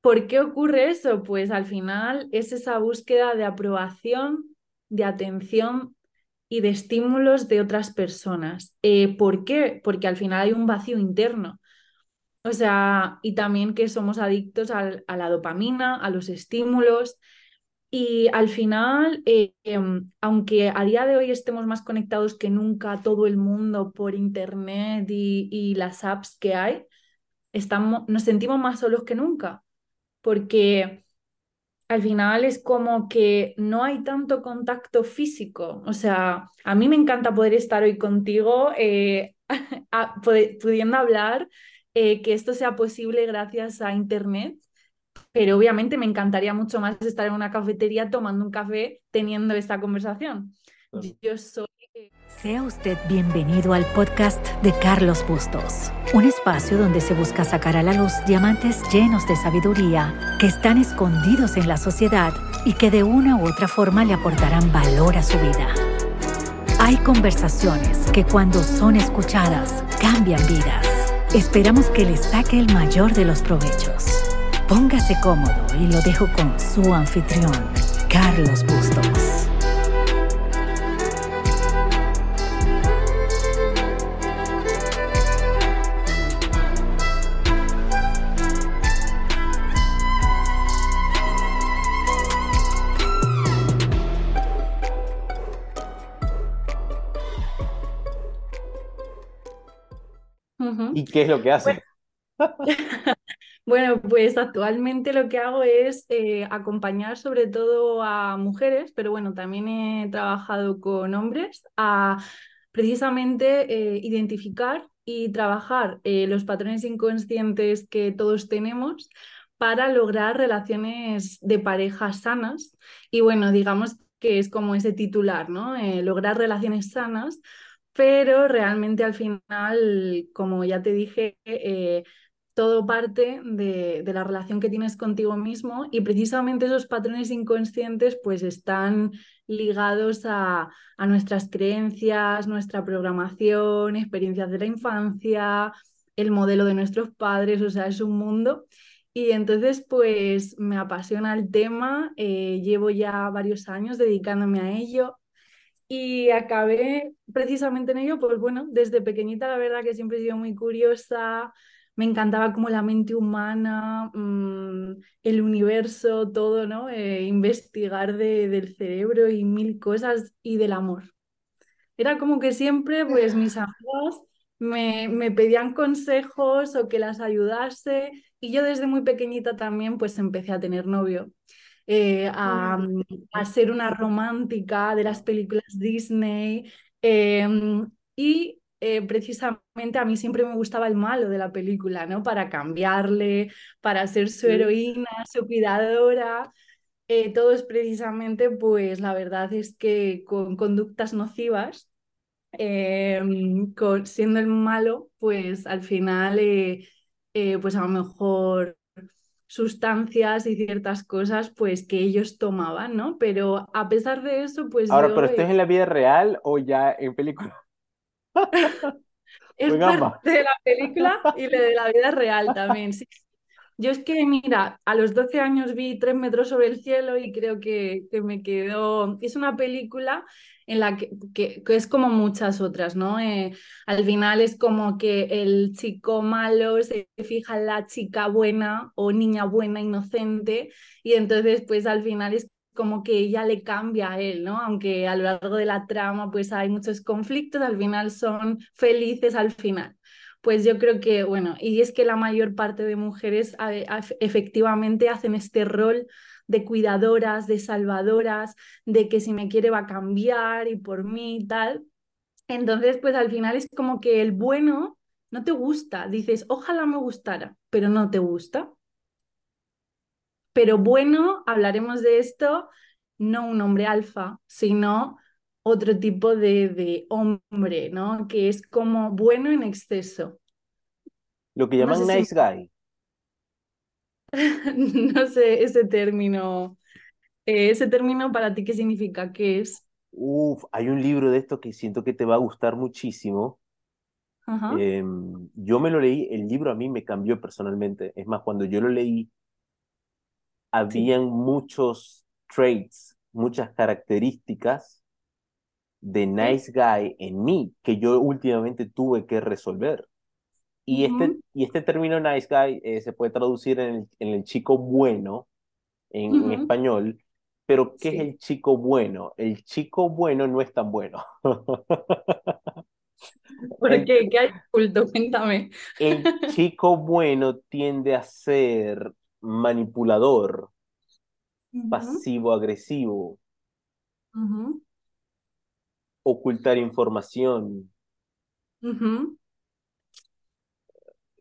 ¿Por qué ocurre eso? Pues al final es esa búsqueda de aprobación, de atención y de estímulos de otras personas. Eh, ¿Por qué? Porque al final hay un vacío interno. O sea, y también que somos adictos a la dopamina, a los estímulos. Y al final, eh, em, aunque a día de hoy estemos más conectados que nunca, todo el mundo por internet y, y las apps que hay, estamos, nos sentimos más solos que nunca porque al final es como que no hay tanto contacto físico. O sea, a mí me encanta poder estar hoy contigo, eh, pudiendo hablar, eh, que esto sea posible gracias a Internet. Pero obviamente me encantaría mucho más estar en una cafetería tomando un café teniendo esta conversación. Yo soy sea usted bienvenido al podcast de Carlos Bustos, un espacio donde se busca sacar a la luz diamantes llenos de sabiduría que están escondidos en la sociedad y que de una u otra forma le aportarán valor a su vida. Hay conversaciones que cuando son escuchadas cambian vidas. Esperamos que le saque el mayor de los provechos. Póngase cómodo y lo dejo con su anfitrión, Carlos Bustos. ¿Y qué es lo que hace? Bueno, pues actualmente lo que hago es eh, acompañar sobre todo a mujeres, pero bueno, también he trabajado con hombres a precisamente eh, identificar y trabajar eh, los patrones inconscientes que todos tenemos para lograr relaciones de pareja sanas. Y bueno, digamos que es como ese titular, ¿no? lograr relaciones sanas pero realmente al final, como ya te dije, eh, todo parte de, la relación que tienes contigo mismo y precisamente esos patrones inconscientes pues están ligados a, a nuestras creencias, nuestra programación, experiencias de la infancia, el modelo de nuestros padres, o sea, es un mundo. Y entonces, pues me apasiona el tema, eh, llevo ya varios años dedicándome a ello, y acabé precisamente en ello, pues bueno, desde pequeñita la verdad que siempre he sido muy curiosa, me encantaba como la mente humana, mm, el universo, todo, ¿no? Eh, investigar de, del cerebro y mil cosas y del amor. Era como que siempre, pues mis amigos me, me pedían consejos o que las ayudase y yo desde muy pequeñita también pues empecé a tener novio. Eh, a, ser una romántica de las películas Disney. Em, y eh, precisamente a mí siempre me gustaba el malo de la película, ¿no? Para cambiarle, para ser su heroína, su cuidadora. Eh, todo es precisamente, pues la verdad es que con conductas nocivas, em, siendo el malo, pues al final, pues a lo mejor sustancias y ciertas cosas pues que ellos tomaban, ¿no? Pero a pesar de eso, pues... Ahora, ¿pero esto es en la vida real o ya en película? es parte de la película y de la vida real también, sí. Yo es que, mira, a los 12 años vi Tres metros sobre el cielo y creo que, que me quedó... Es una película en la que, que, es como muchas otras, ¿no? Eh, al final es como que el chico malo se fija en la chica buena o niña buena, inocente, y entonces pues al final es como que ella le cambia a él, ¿no? Aunque a lo largo de la trama pues hay muchos conflictos, al final son felices al final pues yo creo que, bueno, y es que la mayor parte de mujeres efectivamente hacen este rol de cuidadoras, de salvadoras, de que si me quiere va a cambiar y por mí y tal. Entonces, pues al final es como que el bueno no te gusta, dices, ojalá me gustara, pero no te gusta. Pero bueno, hablaremos de esto, no un hombre alfa, sino otro tipo de, de, hombre, ¿no? Que es como bueno en exceso. Lo que llaman nice guy. no sé ese término. Eh, ese término para ti, ¿qué significa? ¿Qué es? Uf, hay un libro de esto que siento que te va a gustar muchísimo. Em, yo me lo leí, el libro a mí me cambió personalmente. Es más, cuando yo lo leí, habían muchos traits, muchas características de nice guy en mí que yo últimamente tuve que resolver. Y, este, y este término nice guy eh, se puede traducir en el, en el chico bueno en, en, español, pero ¿qué es el chico bueno? El chico bueno no es tan bueno. ¿Por qué? ¿Qué hay oculto? Cuéntame. El chico bueno tiende a ser manipulador, pasivo-agresivo, ocultar información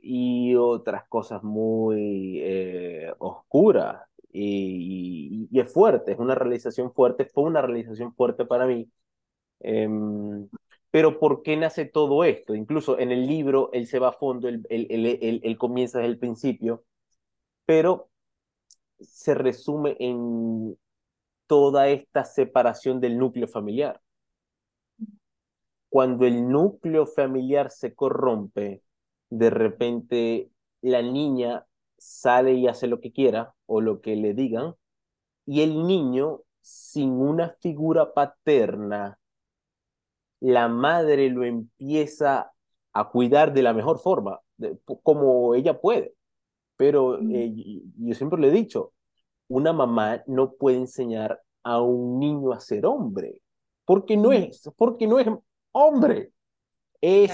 y otras cosas muy eh, oscuras. Y, es fuerte, es una realización fuerte, fue una realización fuerte para mí. Em, pero ¿por qué nace todo esto? Incluso en el libro él se va a fondo, él, él, comienza desde el principio, pero se resume en toda esta separación del núcleo familiar. Cuando el núcleo familiar se corrompe, de repente la niña sale y hace lo que quiera o lo que le digan, y el niño, sin una figura paterna, la madre lo empieza a cuidar de la mejor forma, como ella puede. Pero mm. eh, yo siempre le he dicho, una mamá no puede enseñar a un niño a ser hombre, porque no mm. es, porque no es hombre. Es,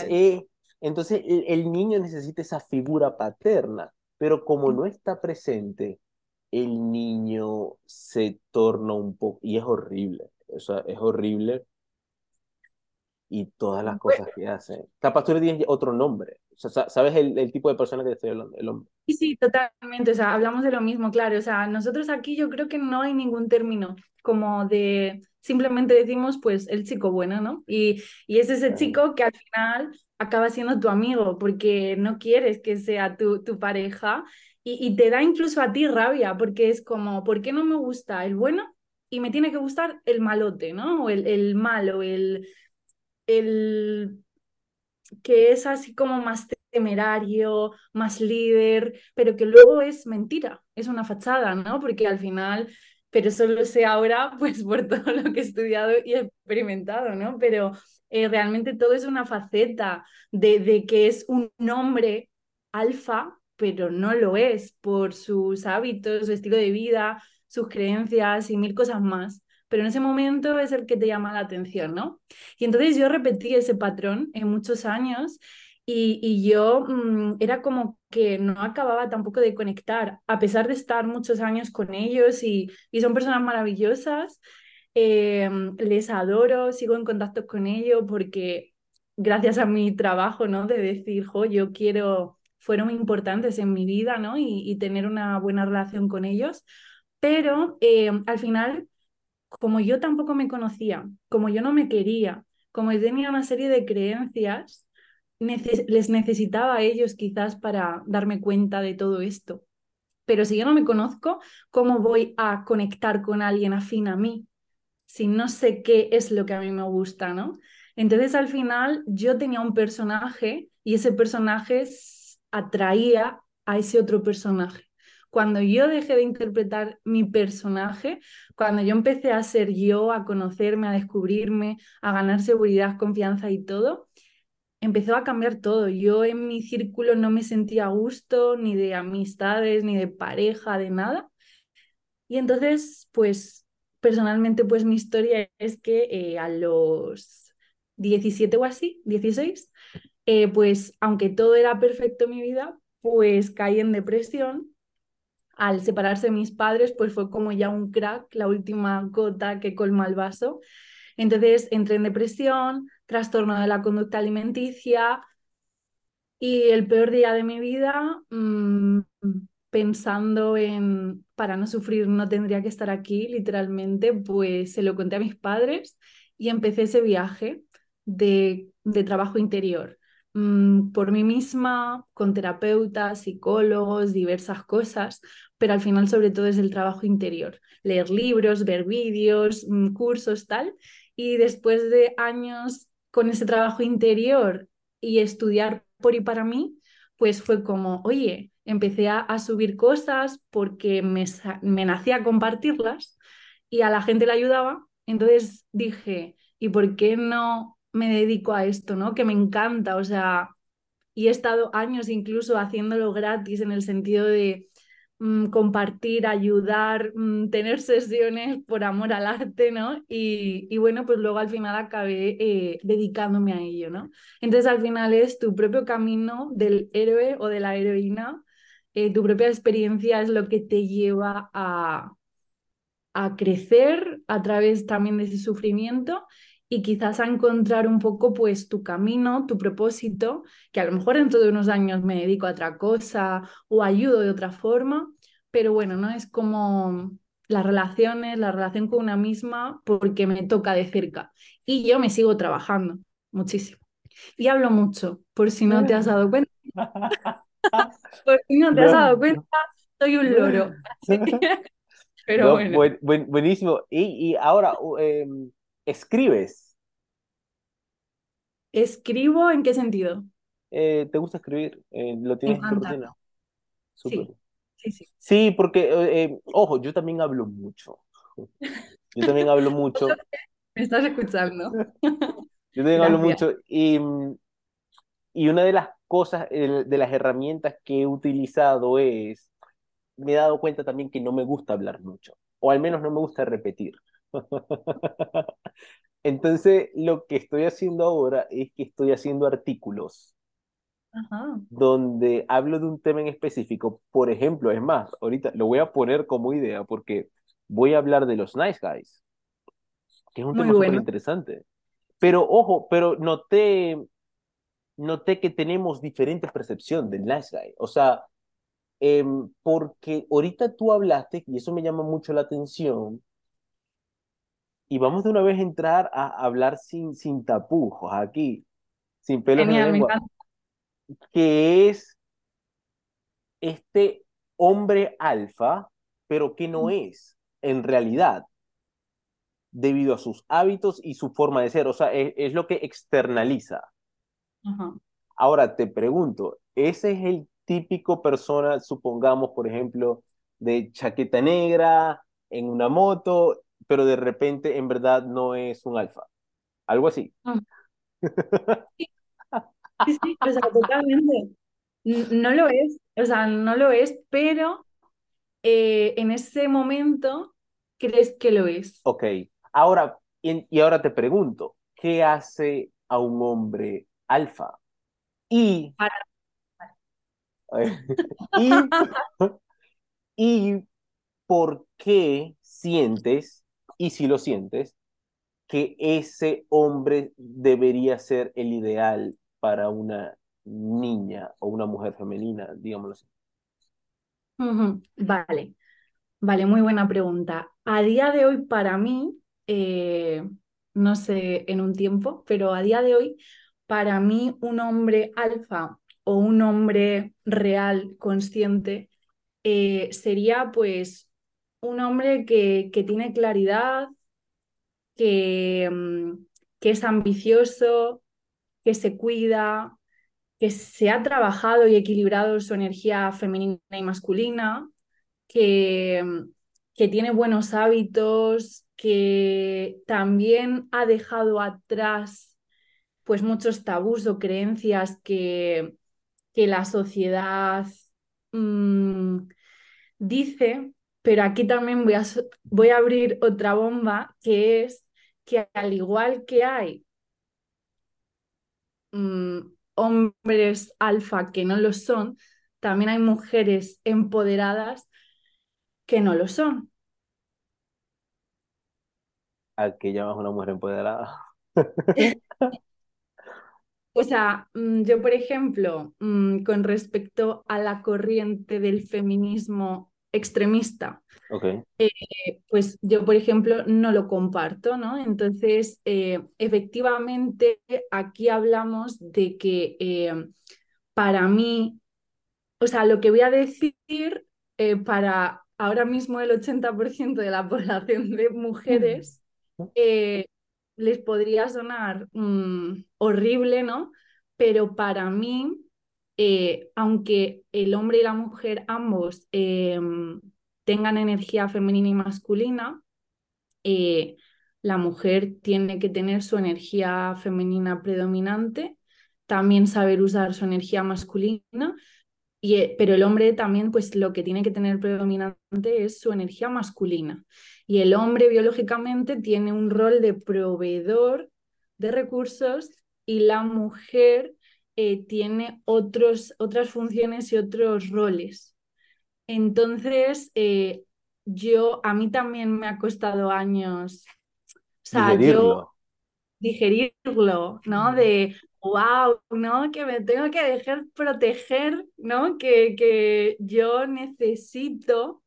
entonces el, niño necesita esa figura paterna, pero como no está presente, el niño se torna un poco, y es horrible, o sea, es horrible y todas las cosas que hace. Capaz tú le tienes otro nombre. O sea, ¿sabes el, el, tipo de persona que estoy hablando? El hombre. Sí, sí, totalmente. O sea, hablamos de lo mismo, claro. O sea, nosotros aquí yo creo que no hay ningún término como de simplemente decimos pues el chico bueno, ¿no? Y, y es ese chico que al final acaba siendo tu amigo porque no quieres que sea tu, tu pareja y, y te da incluso a ti rabia porque es como, ¿por qué no me gusta el bueno? Y me tiene que gustar el malote, ¿no? O el, el malo, el, el que es así como más temerario, más líder, pero que luego es mentira, es una fachada, ¿no? Porque al final, pero eso lo sé ahora, pues por todo lo que he estudiado y experimentado, ¿no? Pero eh, realmente todo es una faceta de, de que es un hombre alfa, pero no lo es por sus hábitos, su estilo de vida, sus creencias y mil cosas más pero en ese momento es el que te llama la atención, ¿no? Y entonces yo repetí ese patrón en muchos años y, y yo mm, era como que no acababa tampoco de conectar, a pesar de estar muchos años con ellos y, y son personas maravillosas, eh, les adoro, sigo en contacto con ellos porque gracias a mi trabajo, ¿no? De decir, jo, yo quiero, fueron importantes en mi vida, ¿no? Y, tener una buena relación con ellos, pero eh, al final como yo tampoco me conocía, como yo no me quería, como yo tenía una serie de creencias, les necesitaba a ellos quizás para darme cuenta de todo esto. Pero si yo no me conozco, ¿cómo voy a conectar con alguien afín a mí? Si no sé qué es lo que a mí me gusta, ¿no? Entonces al final yo tenía un personaje y ese personaje atraía a ese otro personaje cuando yo dejé de interpretar mi personaje, cuando yo empecé a ser yo, a conocerme, a descubrirme, a ganar seguridad, confianza y todo, empezó a cambiar todo. Yo en mi círculo no me sentía a gusto, ni de amistades, ni de pareja, de nada. Y entonces, pues personalmente, pues mi historia es que eh, a los 17 o así, 16, eh, pues aunque todo era perfecto mi vida, pues caí en depresión al separarse de mis padres, pues fue como ya un crack, la última gota que colma el vaso. Entonces entré en depresión, trastorno de la conducta alimenticia y el peor día de mi vida, mmm, pensando en, para no sufrir no tendría que estar aquí, literalmente, pues se lo conté a mis padres y empecé ese viaje de, de trabajo interior. Mm, por mí misma, con terapeutas, psicólogos, diversas cosas, pero al final sobre todo es el trabajo interior, leer libros, ver vídeos, mm, cursos, tal, y después de años con ese trabajo interior y estudiar por y para mí, pues fue como, oye, empecé a, subir cosas porque me, me nacía compartirlas y a la gente le ayudaba. Entonces dije, ¿y por qué no me dedico a esto, no? Que me encanta, o sea, y he estado años incluso haciéndolo gratis en el sentido de mm, compartir, ayudar, mm, tener sesiones por amor al arte, ¿no? Y, y bueno, pues luego al final acabé eh, dedicándome a ello, ¿no? Entonces al final es tu propio camino del héroe o de la heroína, eh, tu propia experiencia es lo que te lleva a, a crecer a través también de ese sufrimiento y quizás a encontrar un poco pues tu camino, tu propósito, que a lo mejor dentro de unos años me dedico a otra cosa o ayudo de otra forma, pero bueno, no es como las relaciones, la relación con una misma porque me toca de cerca y yo me sigo trabajando muchísimo. Y hablo mucho, por si no te has dado cuenta. por si no te has dado cuenta, soy un loro. Pero bueno. buenísimo. Y, y ahora, eh, ¿escribes? ¿Escribo en qué sentido? Eh, ¿te gusta escribir? Eh, ¿Lo tienes en tu rutina? Sí, sí, sí. Sí, porque, eh, ojo, yo también hablo mucho. Yo también hablo mucho. Me estás escuchando. Yo también hablo mucho y, y una de las cosas, de las herramientas que he utilizado es me he dado cuenta también que no me gusta hablar mucho, o al menos no me gusta repetir. Entonces, lo que estoy haciendo ahora es que estoy haciendo artículos donde hablo de un tema en específico. Por ejemplo, es más, ahorita lo voy a poner como idea porque voy a hablar de los nice guys, que es un tema súper interesante. Pero ojo, pero noté, noté que tenemos diferentes percepciones del nice guy. O sea, Em, porque ahorita tú hablaste, y eso me llama mucho la atención, y vamos de una vez a entrar a hablar sin, sin tapujos aquí, sin pelos en la lengua, que es este hombre alfa, pero que no es en realidad, debido a sus hábitos y su forma de ser, o sea, es, lo que externaliza. Ahora te pregunto, ¿ese es el típico persona, supongamos, por ejemplo, de chaqueta negra, en una moto, pero de repente en verdad no es un alfa. Algo así. Ah. Sí, sí, o sea, totalmente. No lo es, o sea, no lo es, pero eh, en ese momento crees que lo es. Ok, ahora, y, y ahora te pregunto, ¿qué hace a un hombre alfa? Y y, por qué sientes, y si lo sientes, que ese hombre debería ser el ideal para una niña o una mujer femenina, digámoslo así. Vale, vale, muy buena pregunta. A día de hoy, para mí, eh, no sé en un tiempo, pero a día de hoy, para mí, un hombre alfa o un hombre real, consciente, eh, sería pues un hombre que, que tiene claridad, que, mm, que es ambicioso, que se cuida, que se ha trabajado y equilibrado su energía femenina y masculina, que, mm, que tiene buenos hábitos, que también ha dejado atrás pues muchos tabús o creencias que, que la sociedad mm, dice, pero aquí también voy a, voy a abrir otra bomba, que es que al igual que hay mm, hombres alfa que no lo son, también hay mujeres empoderadas que no lo son. ¿A qué llamas una mujer empoderada? O sea, mm, yo, por ejemplo, mm, con respecto a la corriente del feminismo extremista, eh, pues yo, por ejemplo, no lo comparto, ¿no? Entonces, eh, efectivamente, aquí hablamos de que eh, para mí, o sea, lo que voy a decir para ahora mismo el 80% de la población de mujeres les podría sonar mm, horrible, ¿no? Pero para mí eh, aunque el hombre y la mujer ambos em, tengan energía femenina y masculina, eh, la mujer tiene que tener su energía femenina predominante, también saber usar su energía masculina, y, eh, pero el hombre también pues lo que tiene que tener predominante es su energía masculina. Y el hombre biológicamente tiene un rol de proveedor de recursos y la mujer eh, tiene otros, otras funciones y otros roles. Entonces, eh, yo, a mí también me ha costado años, o sea, Digerirlo. yo digerirlo, ¿no? De, wow, ¿no? Que me tengo que dejar proteger, ¿no? Que, que yo necesito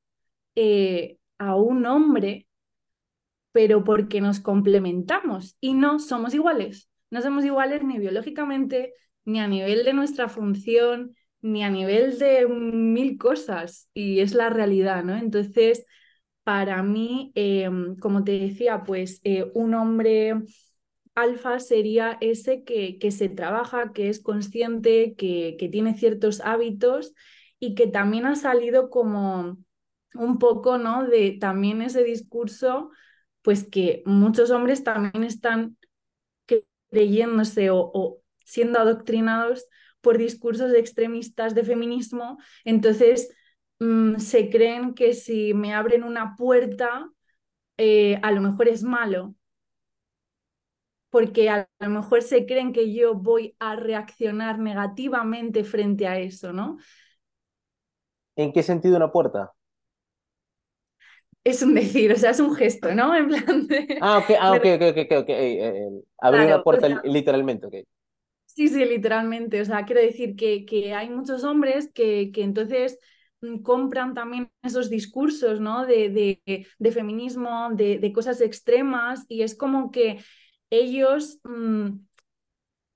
eh, a un hombre, pero porque nos complementamos y no somos iguales. No somos iguales ni biológicamente, ni a nivel de nuestra función, ni a nivel de mil cosas, y es la realidad, ¿no? Entonces, para mí, em, como te decía, pues eh, un hombre alfa sería ese que, que, se trabaja, que es consciente, que, que tiene ciertos hábitos y que también ha salido como un poco, ¿no? De también ese discurso, pues que muchos hombres también están creyéndose o, o siendo adoctrinados por discursos extremistas de feminismo, entonces mmm, se creen que si me abren una puerta, eh, a lo mejor es malo, porque a lo mejor se creen que yo voy a reaccionar negativamente frente a eso, ¿no? ¿En qué sentido una puerta? Es un decir, o sea, es un gesto, ¿no? En plan de... Ah, ok, ah, ok, ok, ok, ok. okay. Eh, eh, abrir Claro, una puerta o sea, literalmente, ok. Sí, sí, literalmente. O sea, quiero decir que, que hay muchos hombres que, que entonces mm, compran también esos discursos, ¿no? De, de, feminismo, de, de, cosas extremas, y es como que ellos mmm,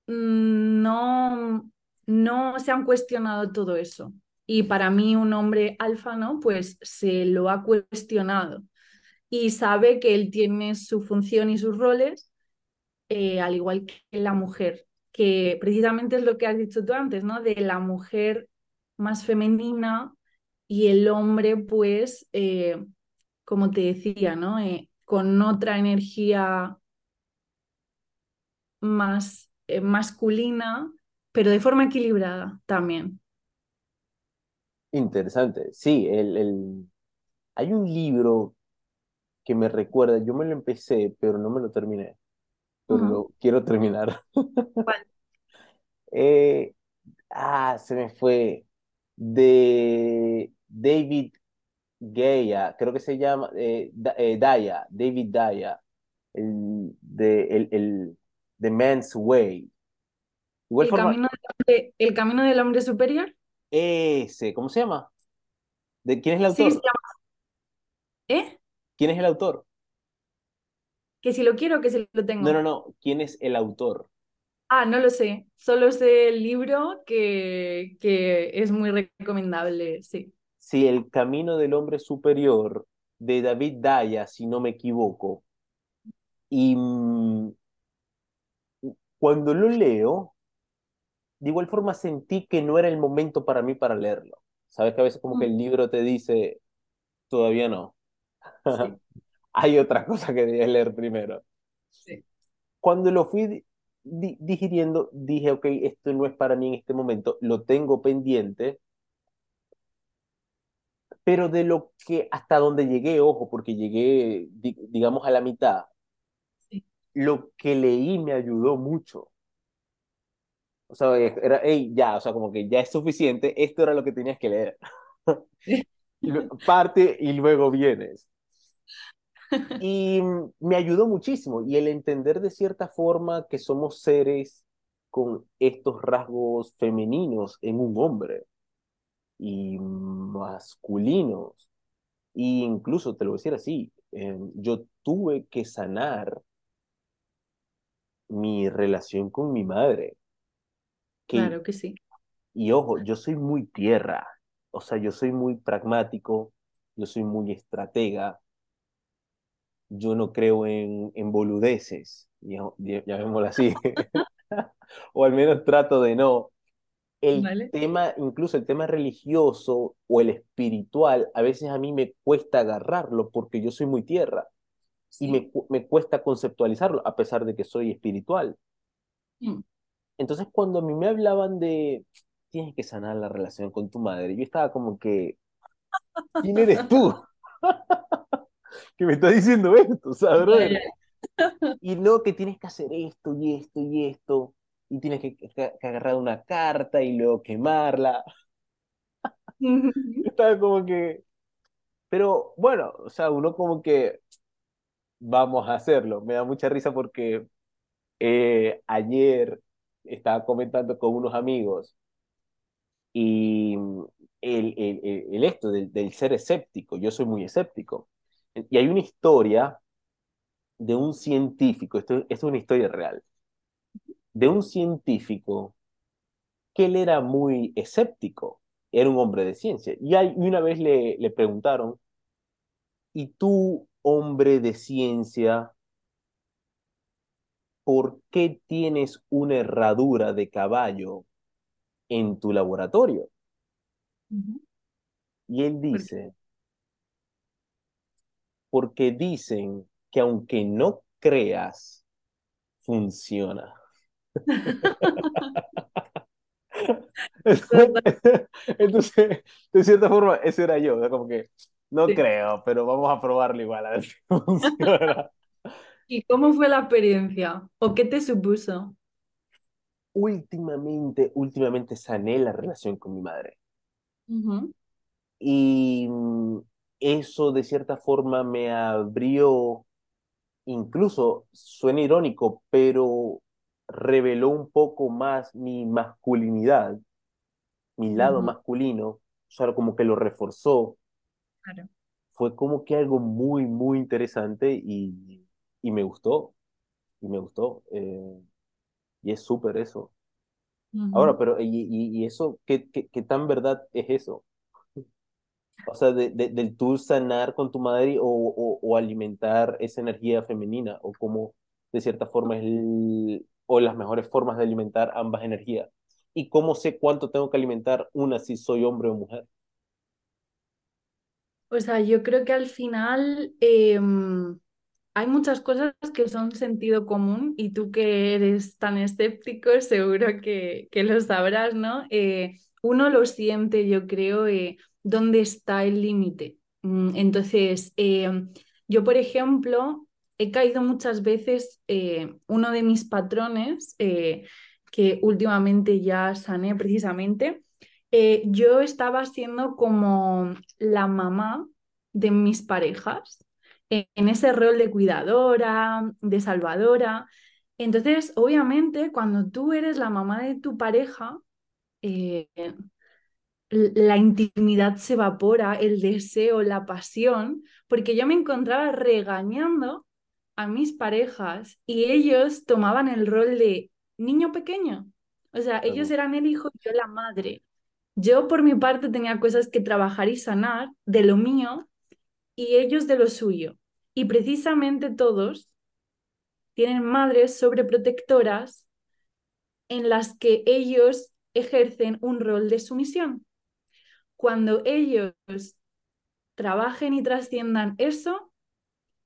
no, no se han cuestionado todo eso. Y para mí un hombre alfa, ¿no? Pues se lo ha cuestionado y sabe que él tiene su función y sus roles, eh, al igual que la mujer que precisamente es lo que has dicho tú antes, ¿no? De la mujer más femenina y el hombre, pues, eh, como te decía, ¿no? Eh, con otra energía más eh, masculina, pero de forma equilibrada también. Interesante. Sí, el, el... hay un libro que me recuerda, yo me lo empecé, pero no me lo terminé, pero lo quiero terminar. ¿Cuál? Eh, ah, se me fue. De David Gaya, creo que se llama eh, eh, Daya, David Daya, el, de, el, el, The Man's Way. Igual El forma, camino del hombre, el camino del hombre superior. ese, ¿cómo se llama? ¿De quién es el Sí, se autor? llama. ¿Eh? ¿Quién es el autor? Que si lo quiero, que si lo No, no, tengo. no, ¿quién es el autor? Ah, no lo sé. Solo sé el libro que, que es muy recomendable, sí. Sí, El Camino del Hombre Superior, de David Daya, si no me equivoco. Y mm, cuando lo leo, de igual forma sentí que no era el momento para mí para leerlo. Sabes que a veces como que Mm, el libro te dice, todavía no. Sí, Hay otra cosa que debes leer primero. sí. Cuando lo fui di- di- digiriendo, dije, ok, esto no es para mí en este momento, lo tengo pendiente, pero de lo que hasta donde llegué, ojo, porque llegué, di- digamos, a la mitad, sí. lo que leí me ayudó mucho. O sea, era, hey, ya, o sea, como que ya es suficiente, esto era lo que tenías que leer. Parte y luego vienes. Y me ayudó muchísimo. Y el entender de cierta forma que somos seres con estos rasgos femeninos en un hombre y masculinos. Y incluso, te lo voy a decir así, eh, yo tuve que sanar mi relación con mi madre. Que, Claro que sí. y ojo, yo soy muy tierra. O sea, yo soy muy pragmático, yo soy muy estratega, yo no creo en, en boludeces, llamémoslo así. o al menos trato de no. el tema, incluso el tema religioso o el espiritual, a veces a mí me cuesta agarrarlo porque yo soy muy tierra y me, me, cuesta conceptualizarlo a pesar de que soy espiritual. Mm. Entonces cuando a mí me hablaban de tienes que sanar la relación con tu madre, yo estaba como que, ¿quién eres tú? que me estás diciendo esto, ¿sabes? y no que tienes que hacer esto y esto y esto y tienes que, agarrar una carta y luego quemarla. Estaba como que, pero bueno, o sea, uno como que vamos a hacerlo. Me da mucha risa porque eh, ayer estaba comentando con unos amigos y el, el, el esto del, del, ser escéptico, yo soy muy escéptico. Y hay una historia de un científico, esto, esto es una historia real, de un científico que él era muy escéptico, era un hombre de ciencia. Y, hay, una vez le, le preguntaron, ¿y tú, hombre de ciencia, por qué tienes una herradura de caballo en tu laboratorio? Y él dice, porque dicen que aunque no creas, funciona. Entonces, de cierta forma, ese era yo, como que no creo, pero vamos a probarlo igual a ver si funciona. ¿Y cómo fue la experiencia? ¿O qué te supuso? Últimamente, últimamente sané la relación con mi madre. Y mm, eso de cierta forma me abrió, incluso suena irónico, pero reveló un poco más mi masculinidad, mi lado masculino, o sea, como que lo reforzó. Fue como que algo muy, muy interesante y, y me gustó, y me gustó. Eh, y es súper eso. Ahora, pero, ¿y, y, eso, ¿qué, qué, qué, tan verdad es eso? O sea, de, de, del tú sanar con tu madre o, o, o, alimentar esa energía femenina, o como de cierta forma es el, o las mejores formas de alimentar ambas energías. ¿Y cómo sé cuánto tengo que alimentar una si soy hombre o mujer? O sea, yo creo que al final em, hay muchas cosas que son sentido común y tú que eres tan escéptico seguro que, que lo sabrás, ¿no? Eh, uno lo siente, yo creo, eh, dónde está el límite. Mm, entonces, em, yo, por ejemplo, he caído muchas veces, eh, uno de mis patrones, eh, que últimamente ya sané precisamente, eh, yo estaba siendo como la mamá de mis parejas, en ese rol de cuidadora, de salvadora. Entonces, obviamente, cuando tú eres la mamá de tu pareja, la intimidad se evapora, el deseo, la pasión, porque yo me encontraba regañando a mis parejas y ellos tomaban el rol de niño pequeño. O sea, ellos eran el hijo y yo la madre. Yo por mi parte tenía cosas que trabajar y sanar de lo mío y ellos de lo suyo. Y precisamente todos tienen madres sobreprotectoras en las que ellos ejercen un rol de sumisión. Cuando ellos trabajen y trasciendan eso,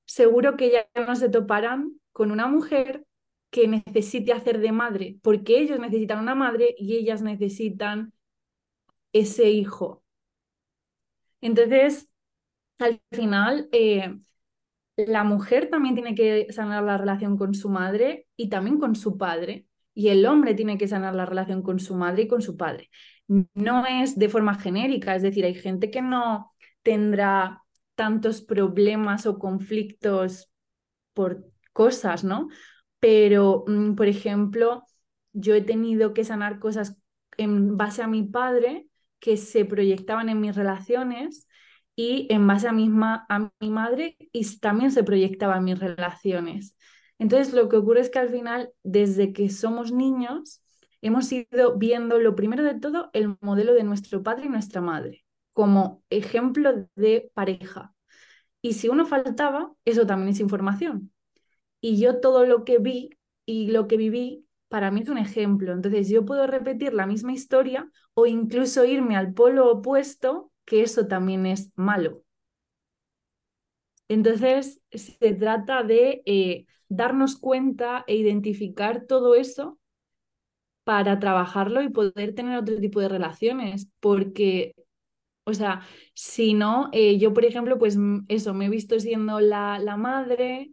seguro que ya no se toparán con una mujer que necesite hacer de madre, porque ellos necesitan una madre y ellas necesitan ese hijo. Entonces, al final, eh, la mujer también tiene que sanar la relación con su madre y también con su padre, y el hombre tiene que sanar la relación con su madre y con su padre. No es de forma genérica, es decir, hay gente que no tendrá tantos problemas o conflictos por cosas, ¿no? Pero, mm, por ejemplo, yo he tenido que sanar cosas en base a mi padre que se proyectaban en mis relaciones y en base a, misma, a mi madre y también se proyectaban mis relaciones. Entonces, lo que ocurre es que al final, desde que somos niños, hemos ido viendo, lo primero de todo, el modelo de nuestro padre y nuestra madre como ejemplo de pareja. Y si uno faltaba, eso también es información. Y yo todo lo que vi y lo que viví para mí es un ejemplo. Entonces yo puedo repetir la misma historia o incluso irme al polo opuesto, que eso también es malo. Entonces se trata de eh, darnos cuenta e identificar todo eso para trabajarlo y poder tener otro tipo de relaciones, porque, o sea, si no, eh, yo, por ejemplo, pues eso, me he visto siendo la, la madre,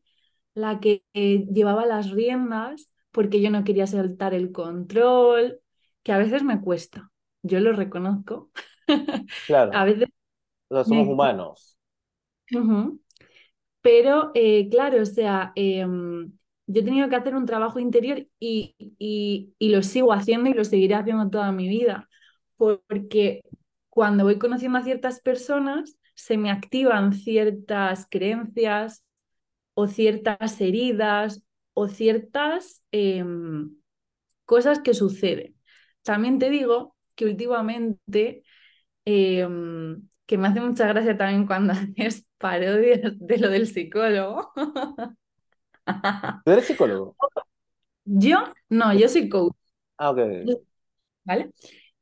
la que eh, llevaba las riendas, porque yo no quería saltar el control, que a veces me cuesta, yo lo reconozco. Claro. a veces... somos humanos. Pero, eh, claro, o sea, em, yo he tenido que hacer un trabajo interior y, y, lo sigo haciendo y lo seguiré haciendo toda mi vida, porque cuando voy conociendo a ciertas personas, se me activan ciertas creencias o ciertas heridas o ciertas em, cosas que suceden. También te digo que últimamente, em, que me hace mucha gracia también cuando haces parodias de lo del psicólogo. ¿Tú eres psicólogo? Yo, no, yo soy coach. Ah, ok. ¿Vale?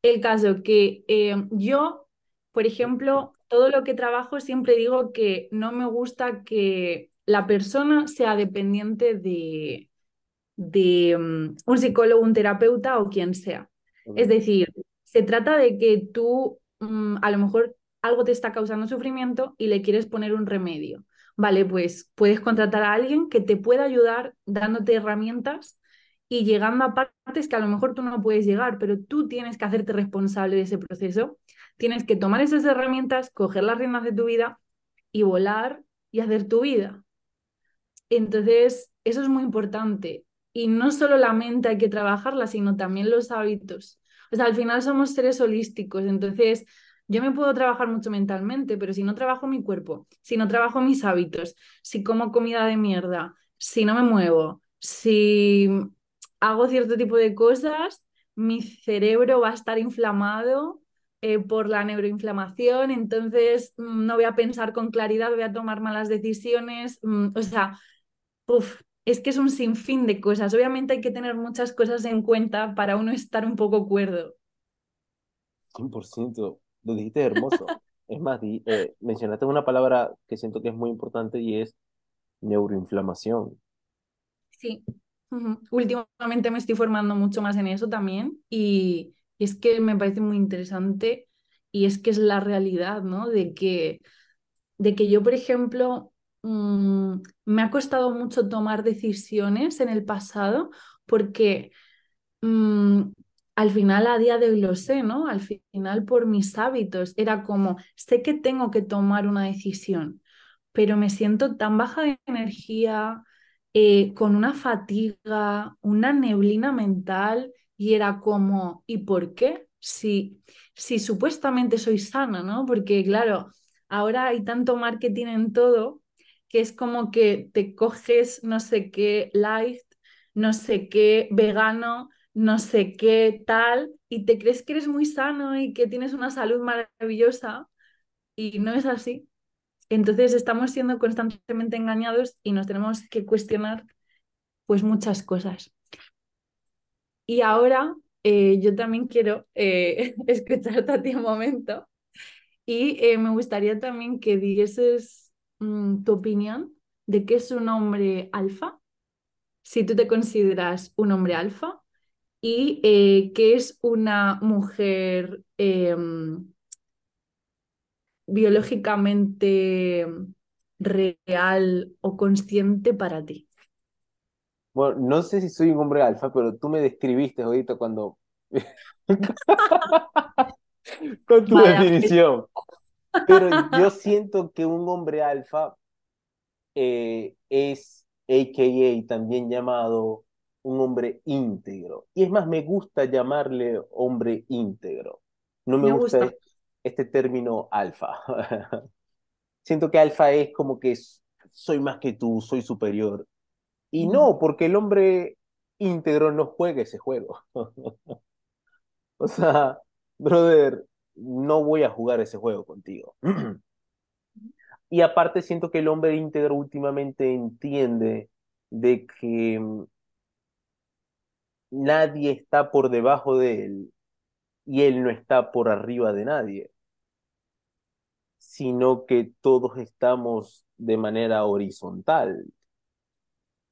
El caso que em, yo, por ejemplo, todo lo que trabajo siempre digo que no me gusta que la persona sea dependiente de, de mm, un psicólogo, un terapeuta o quien sea. Es decir, se trata de que tú mm, a lo mejor algo te está causando sufrimiento y le quieres poner un remedio. Vale, pues puedes contratar a alguien que te pueda ayudar dándote herramientas y llegando a partes que a lo mejor tú no puedes llegar, pero tú tienes que hacerte responsable de ese proceso. Tienes que tomar esas herramientas, coger las riendas de tu vida y volar y hacer tu vida. Entonces, eso es muy importante. Y no solo la mente hay que trabajarla, sino también los hábitos. O sea, al final somos seres holísticos, entonces yo me puedo trabajar mucho mentalmente, pero si no trabajo mi cuerpo, si no trabajo mis hábitos, si como comida de mierda, si no me muevo, si hago cierto tipo de cosas, mi cerebro va a estar inflamado eh, por la neuroinflamación, entonces mm, no voy a pensar con claridad, voy a tomar malas decisiones, mm, o sea, Uf, es que es un sinfín de cosas. Obviamente hay que tener muchas cosas en cuenta para uno estar un poco cuerdo. 100%, lo dijiste hermoso. es más, eh, mencionaste una palabra que siento que es muy importante y es neuroinflamación. Sí, últimamente me estoy formando mucho más en eso también y, y es que me parece muy interesante y es que es la realidad, ¿no? De que, de que yo, por ejemplo, Mm, me ha costado mucho tomar decisiones en el pasado porque mm, al final a día de hoy lo sé, ¿no? Al final por mis hábitos era como, sé que tengo que tomar una decisión, pero me siento tan baja de energía, eh, con una fatiga, una neblina mental y era como, ¿y por qué? Si, si supuestamente soy sana, ¿no? Porque claro, ahora hay tanto marketing en todo que es como que te coges no sé qué light, no sé qué vegano, no sé qué tal, y te crees que eres muy sano y que tienes una salud maravillosa, y no es así. Entonces estamos siendo constantemente engañados y nos tenemos que cuestionar pues muchas cosas. Y ahora eh, yo también quiero eh, escucharte a ti un momento y eh, me gustaría también que dieses Mm, tu opinión de qué es un hombre alfa, si tú te consideras un hombre alfa, y eh, qué es una mujer em, biológicamente real o consciente para ti. Bueno, no sé si soy un hombre alfa, pero tú me describiste ahorita cuando... Con tu definición. Pero yo siento que un hombre alfa eh, es, a.k.a. también llamado un hombre íntegro. Y es más, me gusta llamarle hombre íntegro. No me, gusta, este término alfa. siento que alfa es como que soy más que tú, soy superior. Y no, porque el hombre íntegro no juega ese juego. o sea, brother, no voy a jugar ese juego contigo. y aparte siento que el hombre íntegro últimamente entiende de que mm, nadie está por debajo de él y él no está por arriba de nadie, sino que todos estamos de manera horizontal.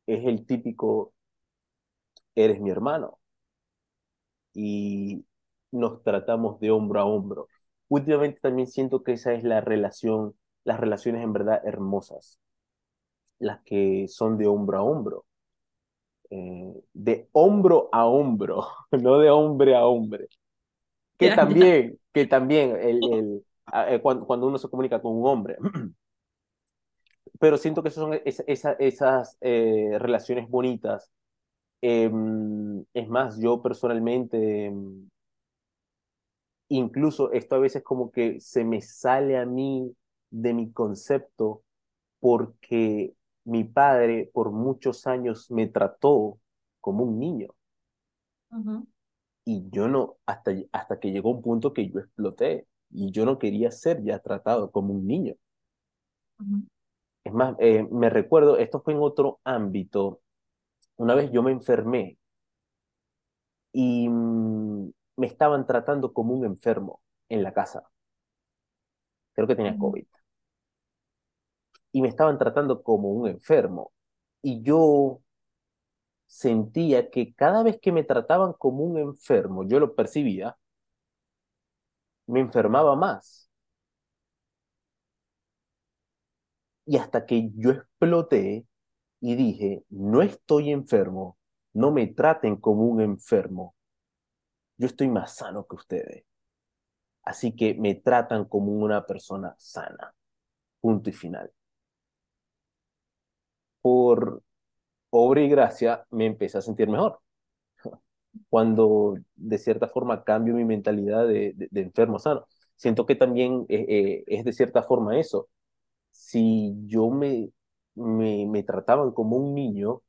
Es el típico, eres mi hermano. Y nos tratamos de hombro a hombro. Últimamente también siento que esa es la relación, las relaciones en verdad hermosas, las que son de hombro a hombro. Eh, de hombro a hombro, no de hombre a hombre. Que también, que también el, el, eh, cuando, cuando, uno se comunica con un hombre. Pero siento que son esas, esas eh, relaciones bonitas. Em, es más, yo personalmente, em, incluso esto a veces como que se me sale a mí de mi concepto porque mi padre por muchos años me trató como un niño. Y yo no, hasta, hasta que llegó un punto que yo exploté y yo no quería ser ya tratado como un niño. Es más, eh, me recuerdo, esto fue en otro ámbito. Una vez yo me enfermé y mm, me estaban tratando como un enfermo en la casa. Creo que tenía COVID y me estaban tratando como un enfermo. Y yo sentía que cada vez que me trataban como un enfermo, yo lo percibía, me enfermaba más. Y hasta que yo exploté y dije, no estoy enfermo, no me traten como un enfermo, yo estoy más sano que ustedes. Así que me tratan como una persona sana. Punto y final por obra y gracia, me empecé a sentir mejor. Cuando de cierta forma cambio mi mentalidad de, de, enfermo sano. Siento que también eh, eh, es de cierta forma eso. Si yo me, me, me trataban como un niño,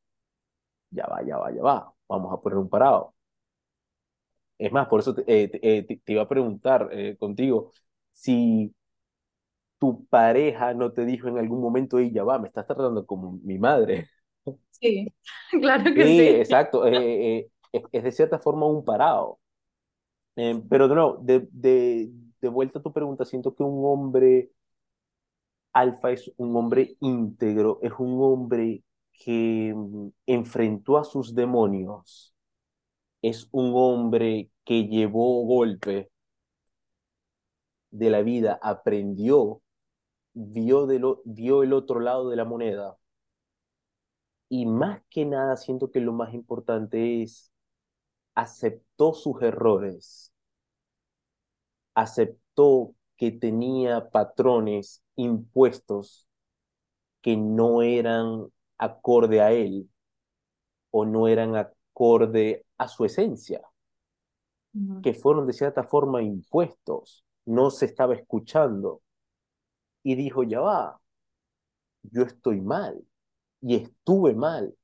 ya va, ya va, ya va, vamos a poner un parado. Es más, por eso te, eh, te, te iba a preguntar contigo si tu pareja no te dijo en algún momento, y ya va, me estás tratando como mi madre. Sí, claro que sí. Sí, exacto. Eh, eh, es, de cierta forma un parado. Eh, pero no, de, de, de vuelta a tu pregunta, siento que un hombre alfa es un hombre íntegro, es un hombre que mm, enfrentó a sus demonios, es un hombre que llevó golpe de la vida, aprendió vio, de lo, vio el otro lado de la moneda. Y más que nada, siento que lo más importante es aceptó sus errores, aceptó que tenía patrones impuestos que no eran acorde a él o no eran acorde a su esencia, que fueron de cierta forma impuestos, no se estaba escuchando y dijo, ya va, yo estoy mal y estuve mal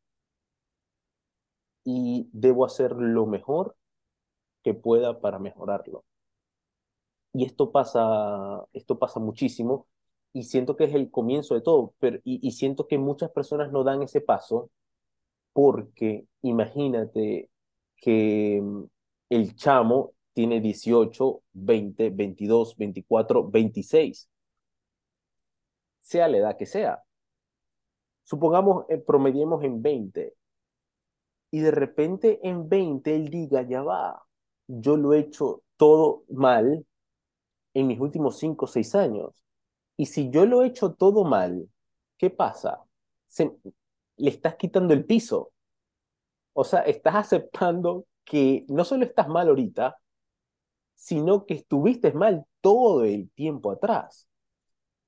y debo hacer lo mejor que pueda para mejorarlo. Y esto pasa, esto pasa muchísimo y siento que es el comienzo de todo, pero, y, siento que muchas personas no dan ese paso porque imagínate que mm, el chamo tiene 18, 20, 22, 24, 26 sea la edad que sea. Supongamos, eh, promediemos en 20 y de repente en 20 él diga, ya va, yo lo he hecho todo mal en mis últimos 5 o 6 años. Y si yo lo he hecho todo mal, ¿qué pasa? Se, le estás quitando el piso. O sea, estás aceptando que no solo estás mal ahorita, sino que estuviste mal todo el tiempo atrás.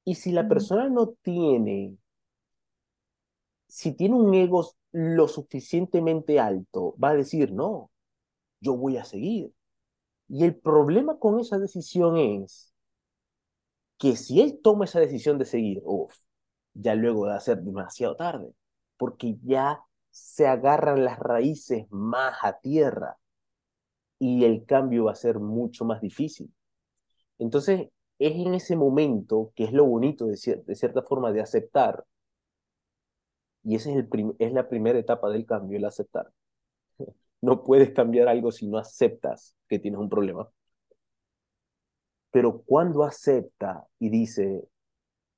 Y si la persona no tiene, si tiene un ego lo suficientemente alto, va a decir, no, yo voy a seguir. Y el problema con esa decisión es que si él toma esa decisión de seguir, uff, ya luego va a ser demasiado tarde, porque ya se agarran las raíces más a tierra y el cambio va a ser mucho más difícil. Entonces, es en ese momento que es lo bonito de, cierta forma de aceptar. Y esa es, es la primera etapa del cambio, el aceptar. no puedes cambiar algo si no aceptas que tienes un problema. Pero cuando acepta y dice,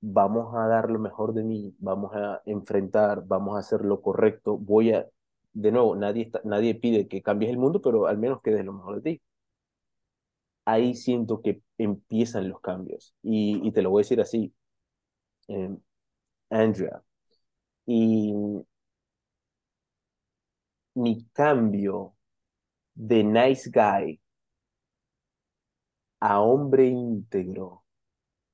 vamos a dar lo mejor de mí, vamos a enfrentar, vamos a hacer lo correcto, voy a, de nuevo, nadie, nadie pide que cambies el mundo, pero al menos que des lo mejor de ti. Ahí siento que empiezan los cambios. Y, y te lo voy a decir así, eh, Andrea. Y mi cambio de nice guy a hombre íntegro,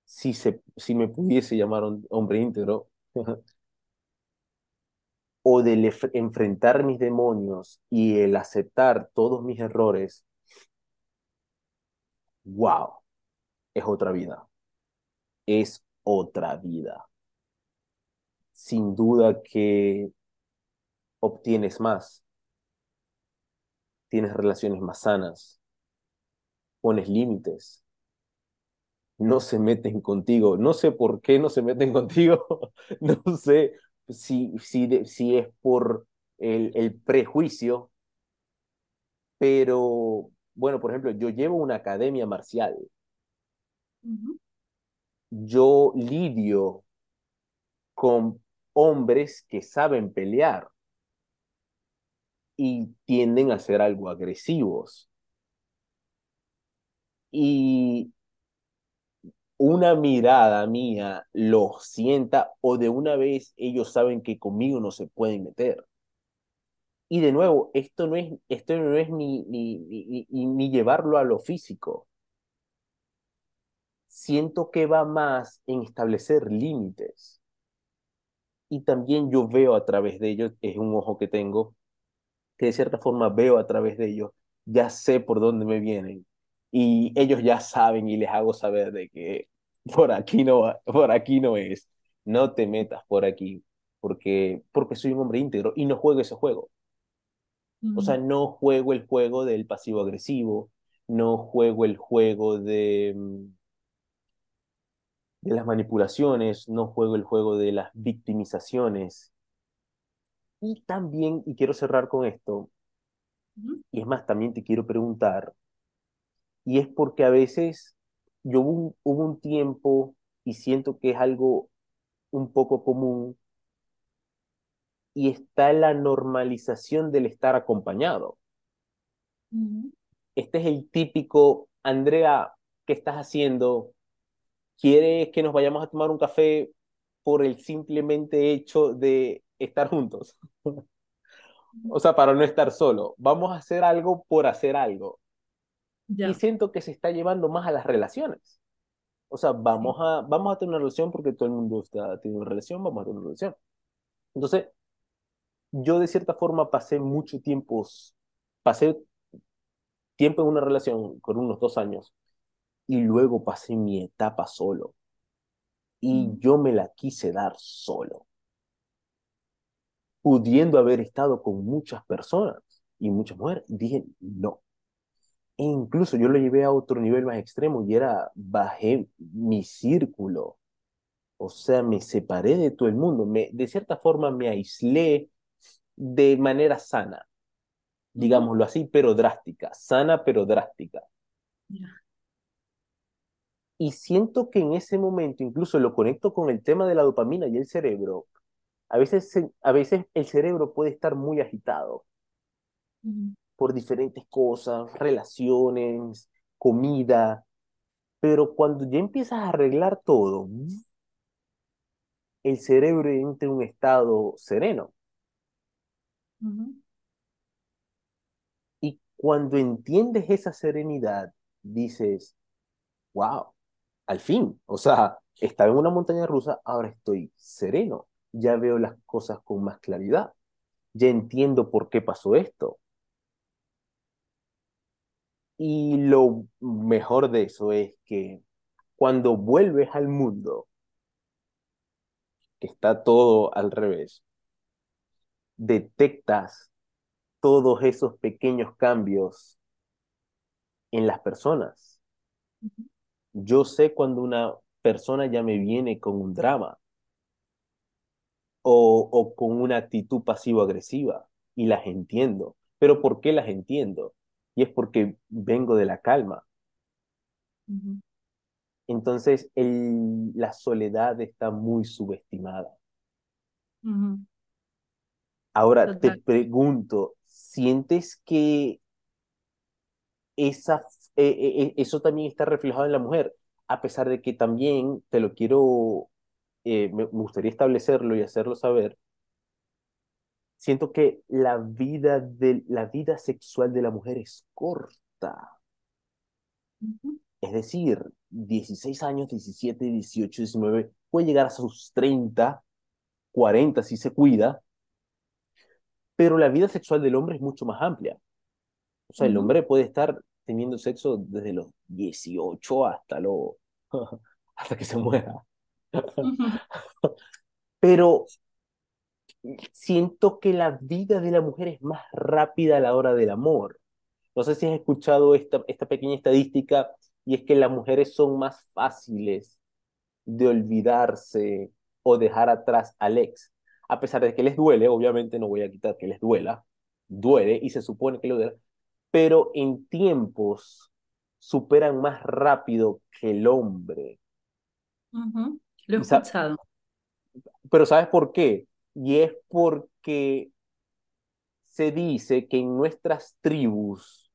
si, se, si me pudiese llamar hombre íntegro, o del enfrentar mis demonios y el aceptar todos mis errores, wow, es otra vida. Es otra vida. Sin duda que obtienes más, tienes relaciones más sanas, pones límites, no se meten contigo. No sé por qué no se meten contigo, no sé si, si, si es por el, el prejuicio, pero bueno, por ejemplo, yo llevo una academia marcial. Yo lidio con hombres que saben pelear y tienden a ser algo agresivos. Y una mirada mía los sienta o de una vez ellos saben que conmigo no se pueden meter. Y de nuevo, esto no es, esto no es ni, ni, ni, ni llevarlo a lo físico. Siento que va más en establecer límites. Y también yo veo a través de ellos, es un ojo que tengo, que de cierta forma veo a través de ellos, ya sé por dónde me vienen y ellos ya saben y les hago saber de que por aquí no, por aquí no es, no te metas por aquí, porque, porque soy un hombre íntegro y no juego ese juego. O sea, no juego el juego del pasivo agresivo, no juego el juego de, mm, de las manipulaciones, no juego el juego de las victimizaciones, y también, y quiero cerrar con esto, y es más, también te quiero preguntar, y es porque a veces yo hubo un, tiempo y siento que es algo un poco común, y está la normalización del estar acompañado. Este es el típico, Andrea, ¿qué estás haciendo? ¿Quieres que nos vayamos a tomar un café por el simplemente hecho de estar juntos. o sea, para no estar solo. Vamos a hacer algo por hacer algo. Y siento que se está llevando más a las relaciones. O sea, vamos, a, vamos a tener una relación porque todo el mundo está teniendo una relación, vamos a tener una relación. Entonces, yo de cierta forma pasé mucho tiempo, pasé tiempo en una relación con unos dos años y luego pasé mi etapa solo. Y mm. yo me la quise dar solo pudiendo haber estado con muchas personas y muchas mujeres. Dije, no. E incluso yo lo llevé a otro nivel más extremo y era, bajé mi círculo. O sea, me separé de todo el mundo. Me, de cierta forma me aislé de manera sana, digámoslo así, pero drástica. Sana, pero drástica. Y siento que en ese momento, incluso lo conecto con el tema de la dopamina y el cerebro, a veces, a veces el cerebro puede estar muy agitado por diferentes cosas, relaciones, comida, pero cuando ya empiezas a arreglar todo, el cerebro entra en un estado sereno. Y cuando entiendes esa serenidad, dices, wow, al fin, o sea, estaba en una montaña rusa, ahora estoy sereno ya veo las cosas con más claridad, ya entiendo por qué pasó esto. Y lo mejor de eso es que cuando vuelves al mundo, que está todo al revés, detectas todos esos pequeños cambios en las personas. Yo sé cuando una persona ya me viene con un drama, o, con una actitud pasivo-agresiva y las entiendo. pero ¿por qué las entiendo? Y es porque vengo de la calma. Entonces, el, la soledad está muy subestimada. Ahora te pregunto, ¿sientes que esa, eh, eh, eh, eso también está reflejado en la mujer? A pesar de que también te lo quiero, me gustaría establecerlo y hacerlo saber, siento que la vida, de, la vida sexual de la mujer es corta. Es decir, 16 años, 17, 18, 19, puede llegar a sus 30, 40 si se cuida, pero la vida sexual del hombre es mucho más amplia. O sea, el hombre puede estar teniendo sexo desde los 18 hasta, lo, hasta que se muera. Pero siento que la vida de la mujer es más rápida a la hora del amor. No sé si has escuchado esta, esta pequeña estadística y es que las mujeres son más fáciles de olvidarse o dejar atrás al ex. A pesar de que les duele, obviamente no voy a quitar que les duela, duele y se supone que lo duele, pero en tiempos superan más rápido que el hombre. Lo he escuchado. Pero ¿sabes por qué? y es porque se dice que en nuestras tribus,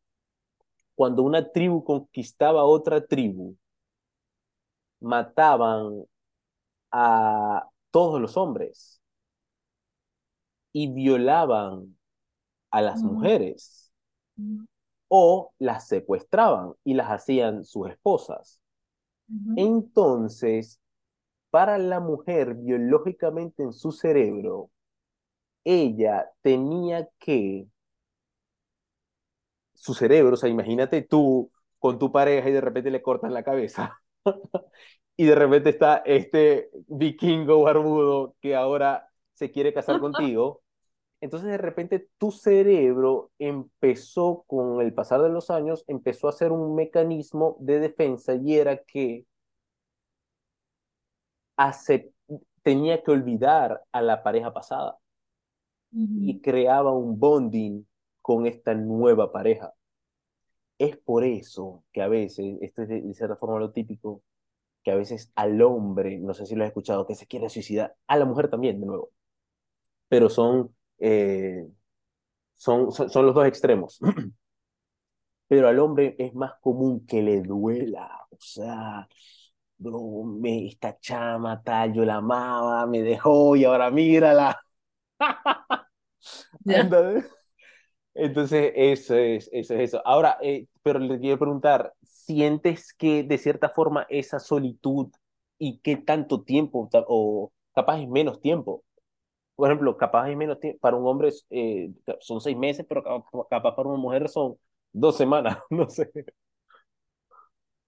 cuando una tribu conquistaba a otra tribu, mataban a todos los hombres y violaban a las mujeres o las secuestraban y las hacían sus esposas. Entonces, para la mujer biológicamente en su cerebro, ella tenía que, su cerebro, o sea, imagínate tú con tu pareja y de repente le cortas la cabeza. y de repente está este vikingo barbudo que ahora se quiere casar contigo. Entonces de repente tu cerebro empezó con el pasar de los años, empezó a hacer un mecanismo de defensa y era que tenía que olvidar a la pareja pasada y creaba un bonding con esta nueva pareja. Es por eso que a veces, esto es de, cierta forma lo típico, que a veces al hombre, no sé si lo has escuchado, que se quiere suicidar, a la mujer también, de nuevo, pero son, eh, son, son los dos extremos. pero al hombre es más común que le duela, o sea, bro, me, esta chama tal, yo la amaba, me dejó y ahora mírala. Entonces, entonces, eso es, eso es eso. Ahora, eh, pero le quiero preguntar, ¿sientes que de cierta forma esa solitud y qué tanto tiempo, o capaz es menos tiempo? Por ejemplo, capaz es menos tiempo, para un hombre eh, son seis meses, pero capaz para una mujer son dos semanas, no sé.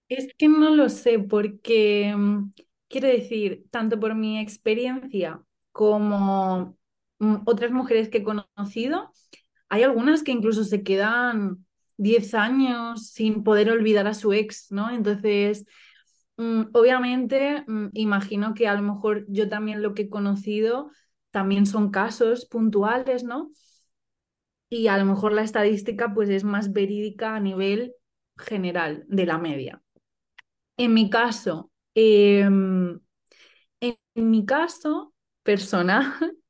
Es que no lo sé, porque mm, quiero decir, tanto por mi experiencia como mm, otras mujeres que he conocido, hay algunas que incluso se quedan 10 años sin poder olvidar a su ex, ¿no? Entonces, mm, obviamente, imagino que a lo mejor yo también lo que he conocido también son casos puntuales, ¿no? Y a lo mejor la estadística pues es más verídica a nivel general de la media. En mi caso, em, en mi caso personal,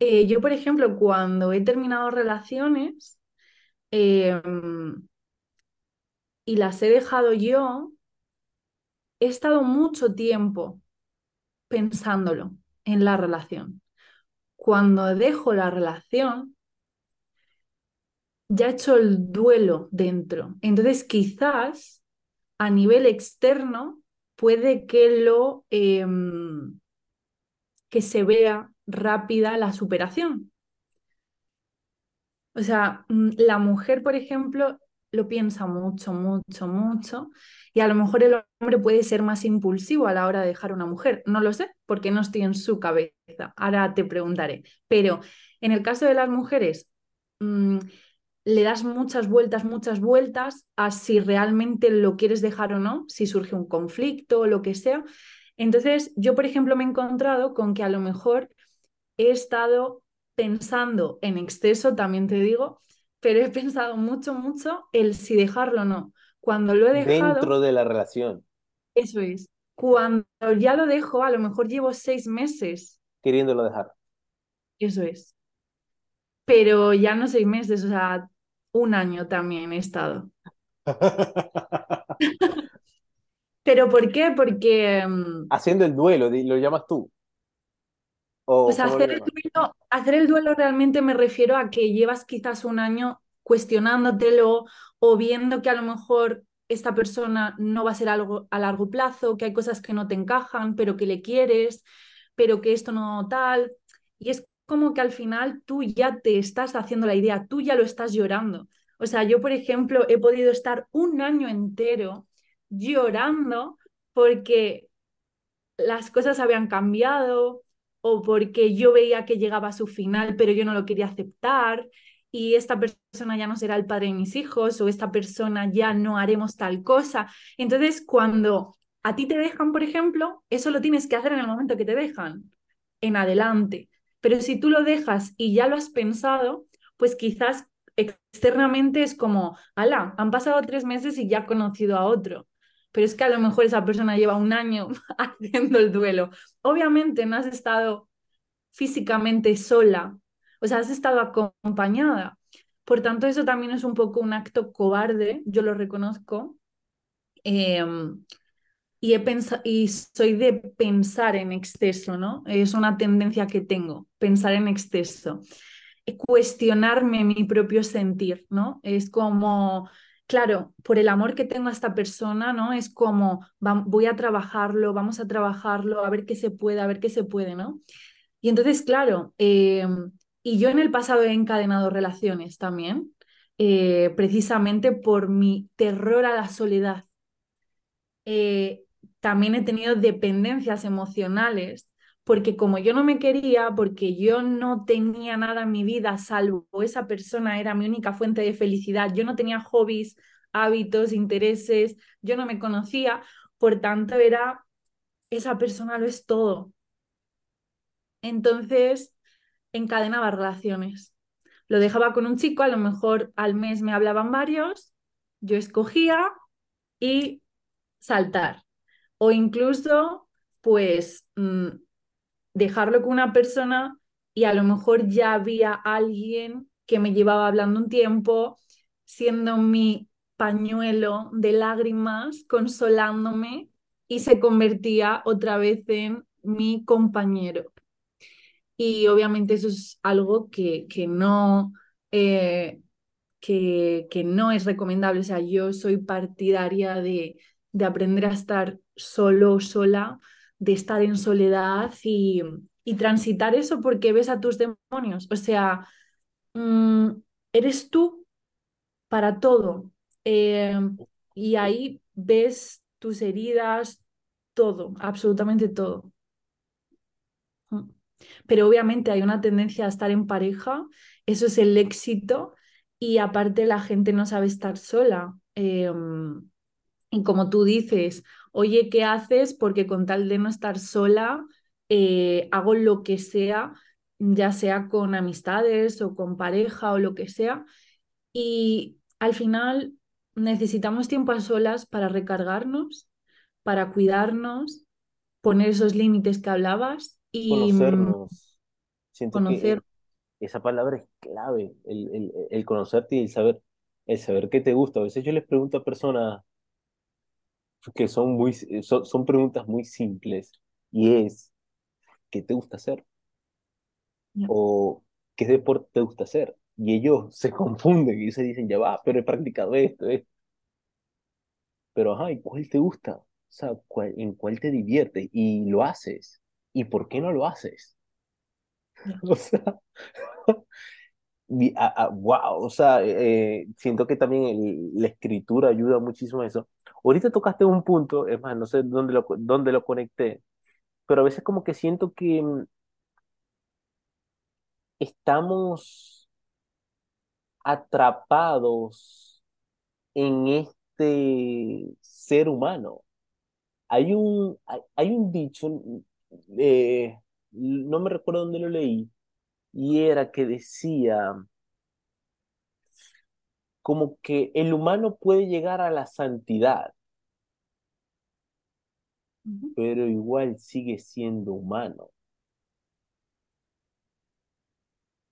eh, yo, por ejemplo, cuando he terminado relaciones em, y las he dejado yo, he estado mucho tiempo pensándolo en la relación. Cuando dejo la relación, ya he hecho el duelo dentro. Entonces, quizás a nivel externo puede que lo em, que se vea rápida la superación. O sea, mm, la mujer, por ejemplo, lo piensa mucho, mucho, mucho, y a lo mejor el hombre puede ser más impulsivo a la hora de dejar a una mujer. No lo sé, porque no estoy en su cabeza. Ahora te preguntaré. Pero en el caso de las mujeres, mm, le das muchas vueltas, muchas vueltas a si realmente lo quieres dejar o no, si surge un conflicto o lo que sea. Entonces, yo, por ejemplo, me he encontrado con que a lo mejor he estado pensando en exceso, también te digo, pero he pensado mucho, mucho el si dejarlo o no. Cuando lo he dejado... Dentro de la relación. Eso es. Cuando ya lo dejo, a lo mejor llevo seis meses. Queriéndolo dejar. Eso es. Pero ya no seis meses, o sea, un año también he estado. ¿Pero por qué? Porque... Mm, Haciendo el duelo, lo llamas tú. O pues hacer el, duelo, hacer el duelo realmente me refiero a que llevas quizás un año cuestionándotelo o viendo que a lo mejor esta persona no va a ser algo a largo plazo, que hay cosas que no te encajan, pero que le quieres, pero que esto no tal. Y es como que al final tú ya te estás haciendo la idea, tú ya lo estás llorando. O sea, yo, por ejemplo, he podido estar un año entero llorando porque las cosas habían cambiado o porque yo veía que llegaba a su final, pero yo no lo quería aceptar y esta persona ya no será el padre de mis hijos o esta persona ya no haremos tal cosa. Entonces, cuando a ti te dejan, por ejemplo, eso lo tienes que hacer en el momento que te dejan, en adelante. Pero si tú lo dejas y ya lo has pensado, pues quizás externamente es como, ala, han pasado tres meses y ya he conocido a otro pero es que a lo mejor esa persona lleva un año haciendo el duelo. Obviamente no has estado físicamente sola, o sea, has estado acompañada. Por tanto, eso también es un poco un acto cobarde, yo lo reconozco. Em, y, he y soy de pensar en exceso, ¿no? Es una tendencia que tengo, pensar en exceso. Cuestionarme mi propio sentir, ¿no? Es como claro, por el amor que tengo a esta persona, ¿no? Es como, voy a trabajarlo, vamos a trabajarlo, a ver qué se puede, a ver qué se puede, ¿no? Y entonces, claro, em, y yo en el pasado he encadenado relaciones también, eh, precisamente por mi terror a la soledad. Eh, también he tenido dependencias emocionales porque como yo no me quería, porque yo no tenía nada en mi vida, salvo esa persona era mi única fuente de felicidad, yo no tenía hobbies, hábitos, intereses, yo no me conocía, por tanto era, esa persona lo es todo. Entonces, encadenaba relaciones. Lo dejaba con un chico, a lo mejor al mes me hablaban varios, yo escogía y saltar. O incluso, pues... Mm, dejarlo con una persona y a lo mejor ya había alguien que me llevaba hablando un tiempo, siendo mi pañuelo de lágrimas, consolándome y se convertía otra vez en mi compañero. Y obviamente eso es algo que, que no, eh, que, que, no es recomendable. O sea, yo soy partidaria de, de aprender a estar solo, sola, de estar en soledad y, transitar eso porque ves a tus demonios. O sea, mm, eres tú para todo. Eh, y ahí ves tus heridas, todo, absolutamente todo. Pero obviamente hay una tendencia a estar en pareja, eso es el éxito y aparte la gente no sabe estar sola. Eh, y como tú dices, oye, ¿qué haces? Porque con tal de no estar sola, eh, hago lo que sea, ya sea con amistades o con pareja o lo que sea. Y al final necesitamos tiempo a solas para recargarnos, para cuidarnos, poner esos límites que hablabas y conocernos. Siento conocer. que esa palabra es clave, el, el, el, conocerte y el saber, el saber qué te gusta. A veces yo les pregunto a personas, que son, muy, son, preguntas muy simples y es, ¿qué te gusta hacer? O ¿qué deporte te gusta hacer? Y ellos se confunden y se dicen, ya va, pero he practicado esto, esto. Pero, ajá, ¿y cuál te gusta? O sea, ¿en cuál te diviertes? Y lo haces. ¿Y por qué no lo haces? O sea, wow, o sea, eh, siento que también la escritura ayuda muchísimo a eso. Ahorita tocaste un punto, es más, no sé dónde lo, dónde lo conecté, pero a veces como que siento que mm, estamos atrapados en este ser humano. Hay un, hay, un dicho, eh, no me recuerdo dónde lo leí, y era que decía, como que el humano puede llegar a la santidad, pero igual sigue siendo humano.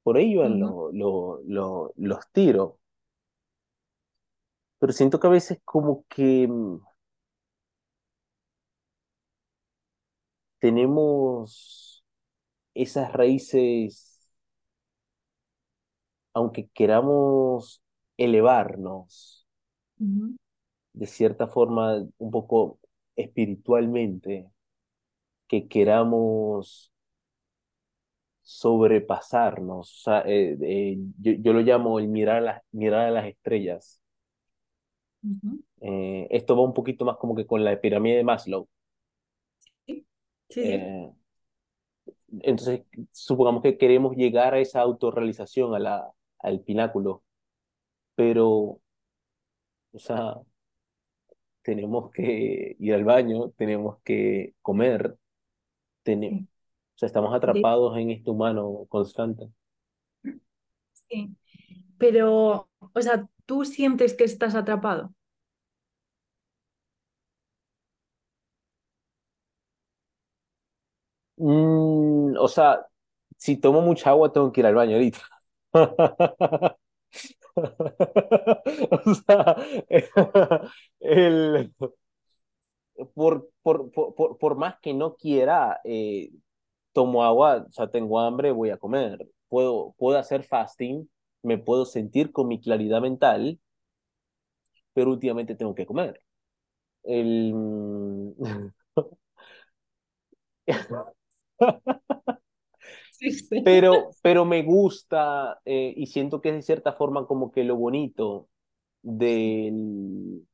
Por ello los tiro. Pero siento que a veces como que tenemos esas raíces, aunque queramos elevarnos de cierta forma un poco espiritualmente, que queramos sobrepasarnos. O sea, eh, eh, yo, lo llamo el mirar a las, mirar a las estrellas. Eh, esto va un poquito más como que con la pirámide de Maslow. Sí. entonces, supongamos que queremos llegar a esa autorrealización, a la, al pináculo, pero, o sea, tenemos que ir al baño, tenemos que comer, tenemos, o sea, estamos atrapados en este humano constante. Sí, pero, o sea, ¿tú sientes que estás atrapado? Mm, o sea, si tomo mucha agua tengo que ir al baño ahorita. o sea, el, por, por, por, por, más que no quiera, eh, tomo agua, o sea, tengo hambre, voy a comer. Puedo, puedo hacer fasting, me puedo sentir con mi claridad mental, pero últimamente tengo que comer. El... Pero, pero me gusta eh, y siento que es de cierta forma como que lo bonito del,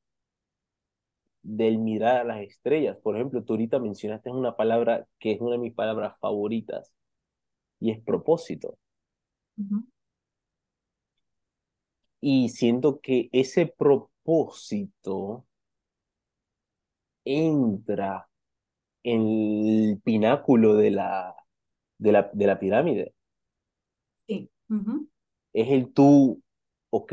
del mirar a las estrellas. Por ejemplo, tú ahorita mencionaste una palabra que es una de mis palabras favoritas y es propósito. Y siento que ese propósito entra en el pináculo de la, de la, de la pirámide. Sí. Es el tú, ok,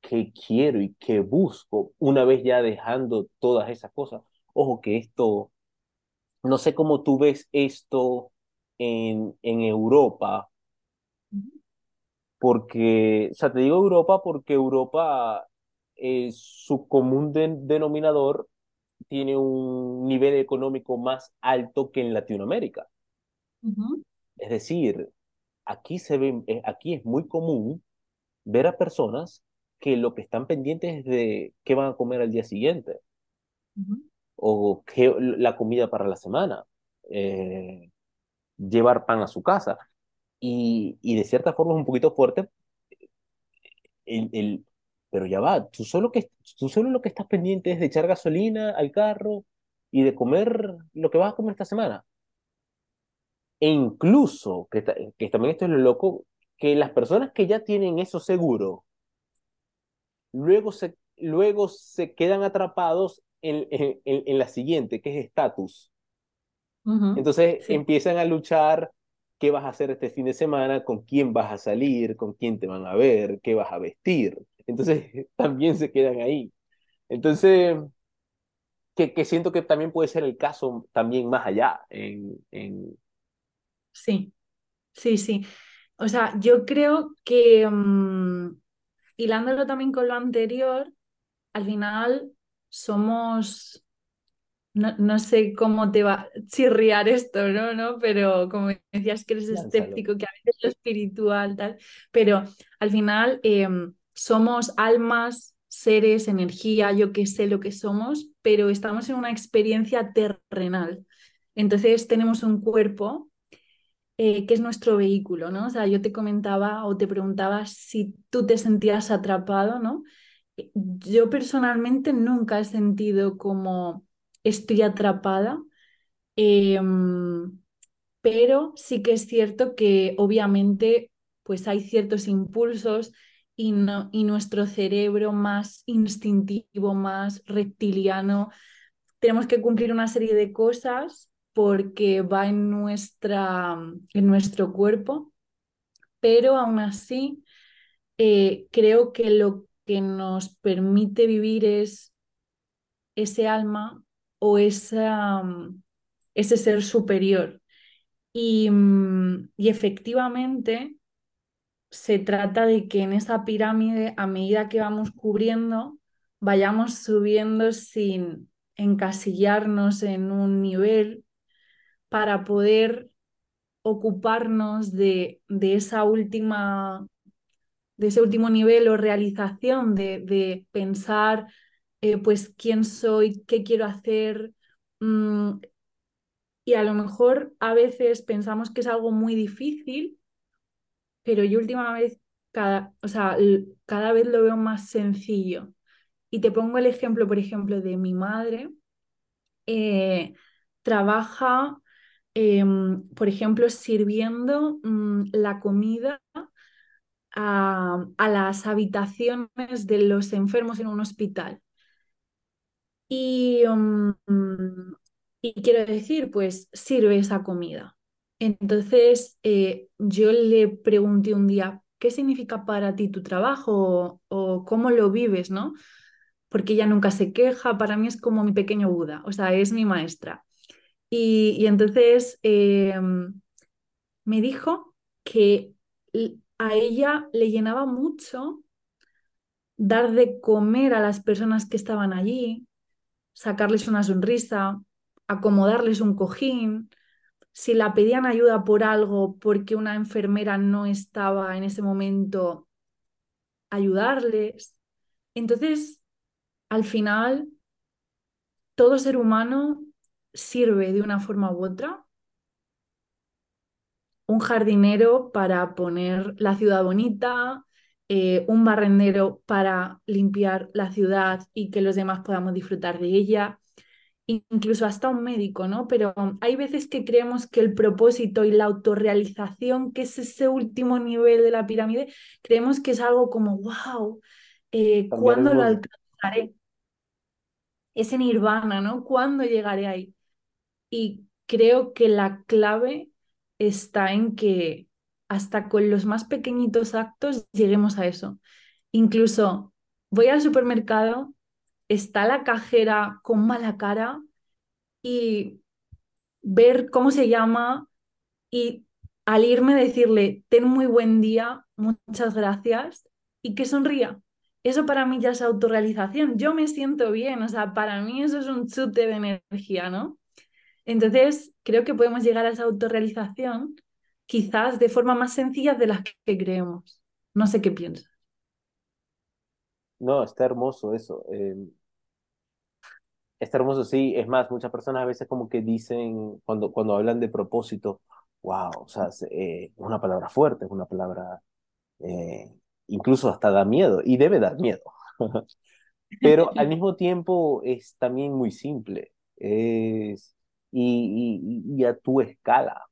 que quiero y que busco una vez ya dejando todas esas cosas. Ojo que esto, no sé cómo tú ves esto en, en Europa, porque, o sea, te digo Europa porque Europa, eh, su común denominador tiene un nivel económico más alto que en Latinoamérica. Es decir, aquí, se ve, eh, aquí es muy común ver a personas que lo que están pendientes es de qué van a comer al día siguiente o qué, la comida para la semana, eh, llevar pan a su casa. Y, y, de cierta forma es un poquito fuerte, el, el, pero ya va, tú solo, que, tú solo lo que estás pendiente es de echar gasolina al carro y de comer lo que vas a comer esta semana. E incluso, que, que también esto es lo loco, que las personas que ya tienen eso seguro, luego se, luego se quedan atrapados en, en, en la siguiente, que es estatus. Entonces empiezan a luchar qué vas a hacer este fin de semana, con quién vas a salir, con quién te van a ver, qué vas a vestir. Entonces también se quedan ahí. Entonces, que, que siento que también puede ser el caso también más allá. En, en... Sí, sí, sí. O sea, yo creo que um, hilándolo también con lo anterior, al final somos, no, sé cómo te va a chirriar esto, ¿no? ¿no? Pero como decías que eres escéptico, que a veces lo espiritual, tal, pero al final em, somos almas, seres, energía, yo qué sé lo que somos, pero estamos en una experiencia terrenal. Entonces tenemos un cuerpo eh, que es nuestro vehículo, ¿no? O sea, yo te comentaba o te preguntaba si tú te sentías atrapado, ¿no? Yo personalmente nunca he sentido como estoy atrapada, em, pero sí que es cierto que obviamente pues hay ciertos impulsos y, nuestro cerebro más instintivo, más reptiliano, tenemos que cumplir una serie de cosas porque va en, nuestra, en nuestro cuerpo, pero aún así eh, creo que lo que nos permite vivir es ese alma o esa, mm, ese ser superior. Y, mm, y efectivamente se trata de que en esa pirámide, a medida que vamos cubriendo, vayamos subiendo sin encasillarnos en un nivel para poder ocuparnos de, de esa última de ese último nivel o realización de, de pensar eh, pues quién soy, qué quiero hacer. Mm, y a lo mejor a veces pensamos que es algo muy difícil, pero yo última vez, cada, o sea, cada vez lo veo más sencillo. Y te pongo el ejemplo, por ejemplo, de mi madre. Eh, trabaja, em, por ejemplo, sirviendo mm, la comida a, a, las habitaciones de los enfermos en un hospital. Y, mm, y quiero decir, pues sirve esa comida. Entonces eh, yo le pregunté un día, ¿qué significa para ti tu trabajo o, cómo lo vives, no? Porque ella nunca se queja, para mí es como mi pequeño Buda, o sea, es mi maestra. Y, y entonces eh, me dijo que a ella le llenaba mucho dar de comer a las personas que estaban allí, sacarles una sonrisa, acomodarles un cojín, si la pedían ayuda por algo porque una enfermera no estaba en ese momento, ayudarles. Entonces, al final, todo ser humano sirve de una forma u otra. Un jardinero para poner la ciudad bonita, eh, un barrendero para limpiar la ciudad y que los demás podamos disfrutar de ella, incluso hasta un médico, ¿no? Pero hay veces que creemos que el propósito y la autorrealización, que es ese último nivel de la pirámide, creemos que es algo como, wow, eh, ¿cuándo lo alcanzaré? Ese nirvana, ¿no? ¿Cuándo llegaré ahí? Y creo que la clave está en que hasta con los más pequeñitos actos lleguemos a eso. Incluso voy al supermercado, está la cajera con mala cara y ver cómo se llama y al irme decirle, ten muy buen día, muchas gracias y que sonría. Eso para mí ya es autorrealización. Yo me siento bien, o sea, para mí eso es un chute de energía, ¿no? Entonces, creo que podemos llegar a esa autorrealización quizás de forma más sencilla de las que creemos. No sé qué piensas. No, está hermoso eso. Eh, está hermoso, sí. Es más, muchas personas a veces como que dicen, cuando, cuando hablan de propósito, wow, o sea, eh, es una palabra fuerte, es una palabra, eh, incluso hasta da miedo, y debe dar miedo. Pero al mismo tiempo es también muy simple, es, y, y, y a tu escala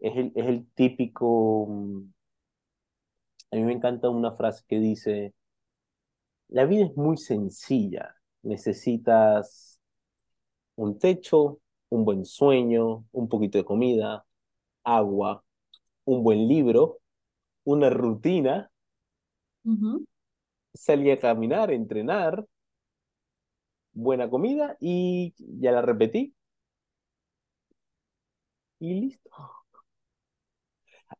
es el, es el típico, mm, a mí me encanta una frase que dice, la vida es muy sencilla, necesitas un techo, un buen sueño, un poquito de comida, agua, un buen libro, una rutina, salir a caminar, entrenar, buena comida y ya la repetí. Y listo.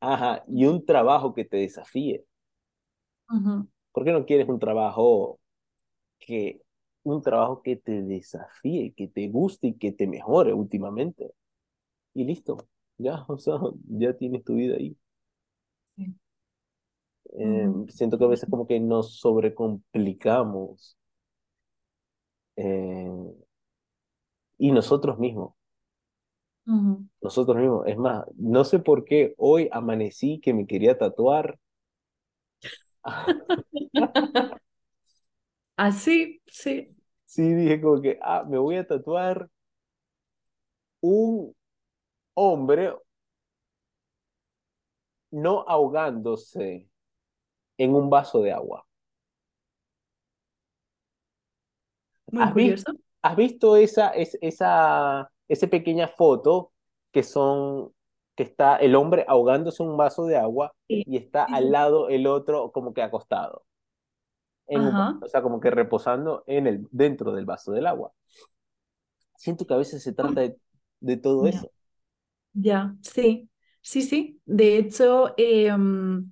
Ajá, y un trabajo que te desafíe. ¿Por qué no quieres un trabajo que, un trabajo que te desafíe, que te guste y que te mejore últimamente? Y listo, ya, o sea, ya tienes tu vida ahí. Em, siento que a veces como que nos sobrecomplicamos eh, y nosotros mismos. Nosotros mismos. Es más, no sé por qué hoy amanecí que me quería tatuar. Así, sí. Sí, dije como que, ah, me voy a tatuar un hombre no ahogándose en un vaso de agua. Muy curioso. ¿Has visto esa, esa esa pequeña foto que son que está el hombre ahogándose en un vaso de agua y está al lado el otro como que acostado. En un, o sea, como que reposando en el, dentro del vaso del agua. Siento que a veces se trata de, de todo eso. Ya, sí, sí, sí. De hecho, em,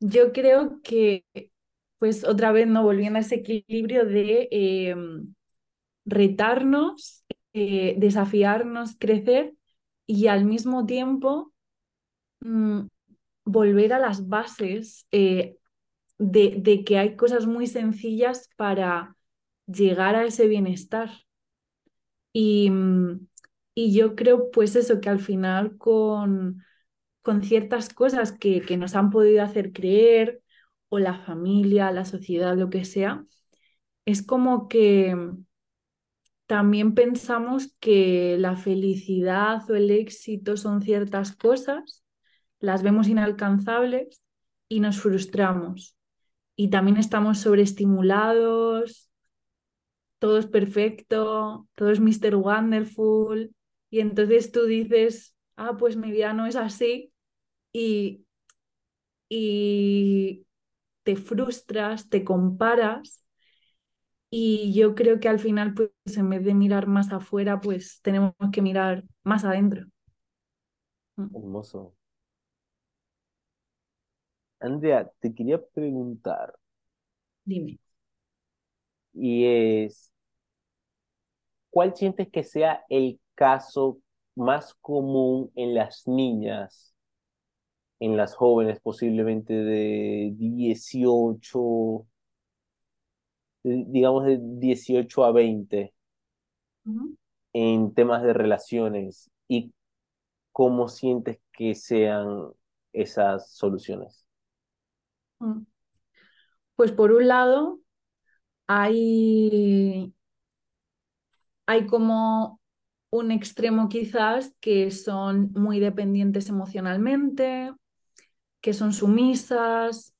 yo creo que, pues otra vez, no volviendo a ese equilibrio de em, retarnos, eh, desafiarnos, crecer y al mismo tiempo mm, volver a las bases eh, de, que hay cosas muy sencillas para llegar a ese bienestar. Y, y yo creo, pues eso, que al final con, con ciertas cosas que, que nos han podido hacer creer, o la familia, la sociedad, lo que sea, es como que también pensamos que la felicidad o el éxito son ciertas cosas, las vemos inalcanzables y nos frustramos. Y también estamos sobreestimulados, todo es perfecto, todo es Mr. Wonderful. Y entonces tú dices, ah, pues mi vida no es así. Y, y te frustras, te comparas y yo creo que al final, pues en vez de mirar más afuera, pues tenemos que mirar más adentro. Hermoso. Andrea, te quería preguntar. Dime. Y es, ¿cuál sientes que sea el caso más común en las niñas, en las jóvenes posiblemente de 18, digamos de 18 a 20 en temas de relaciones y cómo sientes que sean esas soluciones? Mm. Pues por un lado, hay, hay como un extremo quizás que son muy dependientes emocionalmente, que son sumisas,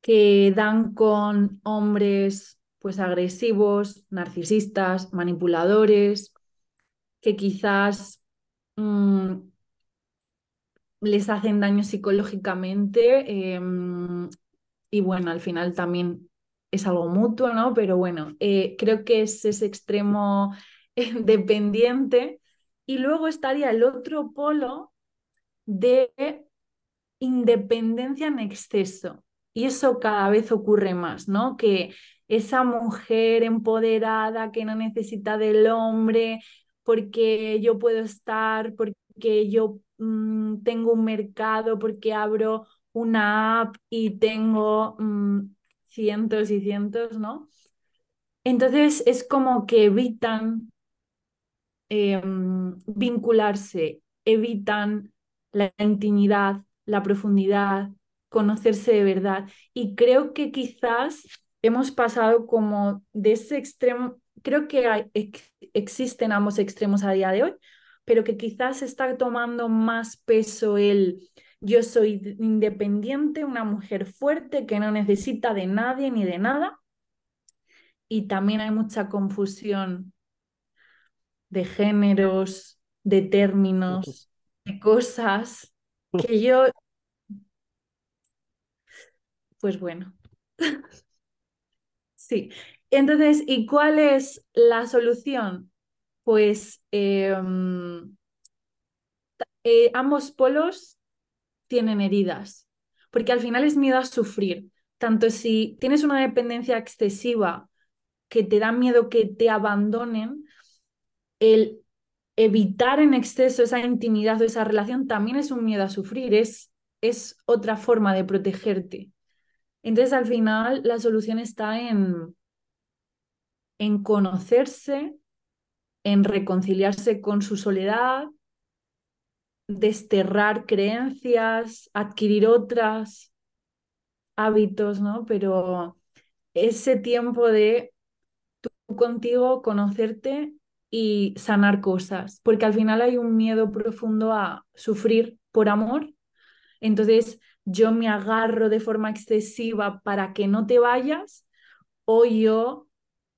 que dan con hombres pues agresivos, narcisistas, manipuladores, que quizás mm, les hacen daño psicológicamente em, y bueno, al final también es algo mutuo, ¿no? Pero bueno, eh, creo que es ese extremo dependiente y luego estaría el otro polo de independencia en exceso. Y eso cada vez ocurre más, ¿no? Que esa mujer empoderada que no necesita del hombre porque yo puedo estar, porque yo mm, tengo un mercado, porque abro una app y tengo mm, cientos y cientos, ¿no? Entonces es como que evitan em, vincularse, evitan la intimidad, la profundidad, conocerse de verdad. Y creo que quizás hemos pasado como de ese extremo, creo que existen ambos extremos a día de hoy, pero que quizás está tomando más peso el yo soy independiente, una mujer fuerte que no necesita de nadie ni de nada. Y también hay mucha confusión de géneros, de términos, de cosas que yo pues bueno. sí. Entonces, ¿y cuál es la solución? Pues em, eh, ambos polos tienen heridas, porque al final es miedo a sufrir. Tanto si tienes una dependencia excesiva que te da miedo que te abandonen, el evitar en exceso esa intimidad o esa relación también es un miedo a sufrir, es, es otra forma de protegerte. Entonces, al final, la solución está en, en conocerse, en reconciliarse con su soledad, desterrar creencias, adquirir otras hábitos, ¿no? Pero ese tiempo de tú contigo, conocerte y sanar cosas, porque al final hay un miedo profundo a sufrir por amor. Entonces, yo me agarro de forma excesiva para que no te vayas o yo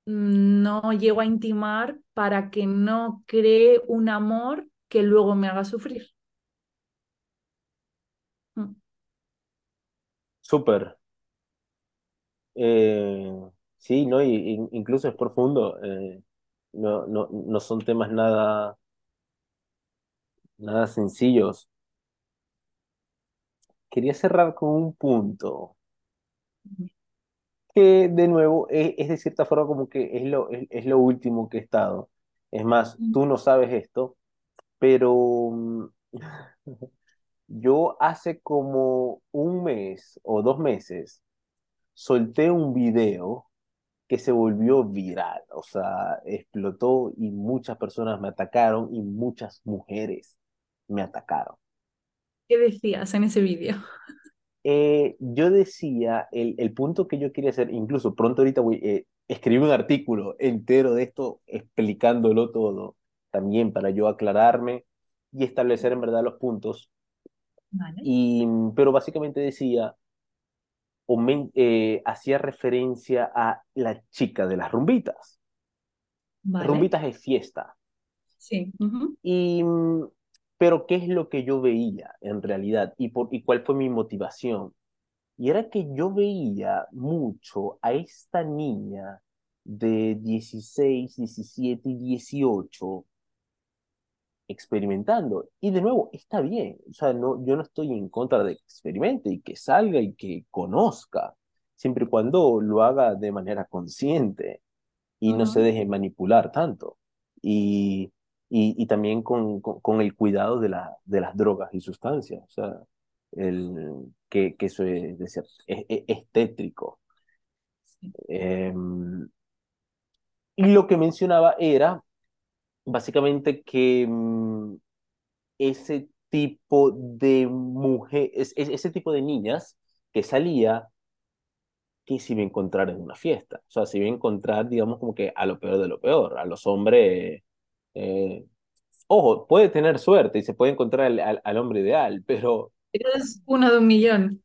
no llego a intimar para que no cree un amor que luego me haga sufrir. Mm. Súper. Eh, sí, ¿no? Y, y- incluso es profundo. eh, no, no, no son temas nada, nada sencillos. Quería cerrar con un punto que, de nuevo, es, es de cierta forma como que es lo, es, es lo último que he estado. Es más, Mm. tú no sabes esto, pero mm, yo hace como un mes o dos meses solté un video que se volvió viral, o sea, explotó y muchas personas me atacaron y muchas mujeres me atacaron. ¿Qué decías en ese vídeo? Eh, yo decía, el, el punto que yo quería hacer, incluso pronto ahorita voy eh, escribir un artículo entero de esto explicándolo todo, también para yo aclararme y establecer en verdad los puntos. Vale. Y, pero básicamente decía, o men- eh, hacía referencia a la chica de las rumbitas. Vale. Rumbitas es fiesta. Sí. Y, pero ¿qué es lo que yo veía en realidad? ¿Y, por, y cuál fue mi motivación? Y era que yo veía mucho a esta niña de 16, 17 y 18 experimentando. Y de nuevo, está bien. O sea, no, yo no estoy en contra de que experimente y que salga y que conozca, siempre y cuando lo haga de manera consciente y no se deje manipular tanto. Y, y, y también con, con, con el cuidado de, la, de las drogas y sustancias. O sea, el, que, que eso es, de cier- es, es- es tétrico. Sí. Em, y lo que mencionaba era básicamente que mm, ese tipo de mujer, es- es- ese tipo de niñas que salía, que se iba a encontrar en una fiesta. O sea, se iba a encontrar, digamos, como que a lo peor de lo peor, a los hombres. Eh, ojo, puede tener suerte y se puede encontrar al, al- al hombre ideal, pero es uno de un millón.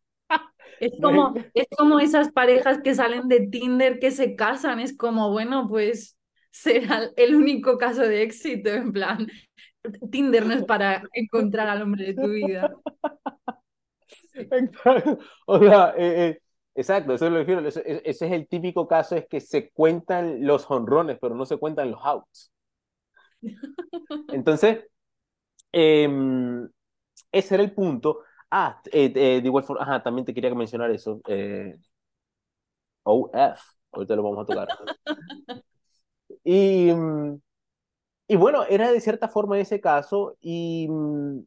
Es como, es como esas parejas que salen de Tinder que se casan. Es como, bueno, pues será el único caso de éxito. En plan, Tinder no es para encontrar al hombre de tu vida. Exacto. O sea, eh, eh, exacto, eso es lo que quiero. Ese, ese- es el típico caso, es que se cuentan los jonrones, pero no se cuentan los outs. Entonces, em, ese era el punto. Ah, eh, eh, de igual forma, ajá, también te quería mencionar eso. eh, OF, ahorita lo vamos a tocar. Y, mm, y bueno, era de cierta forma ese caso, y mm,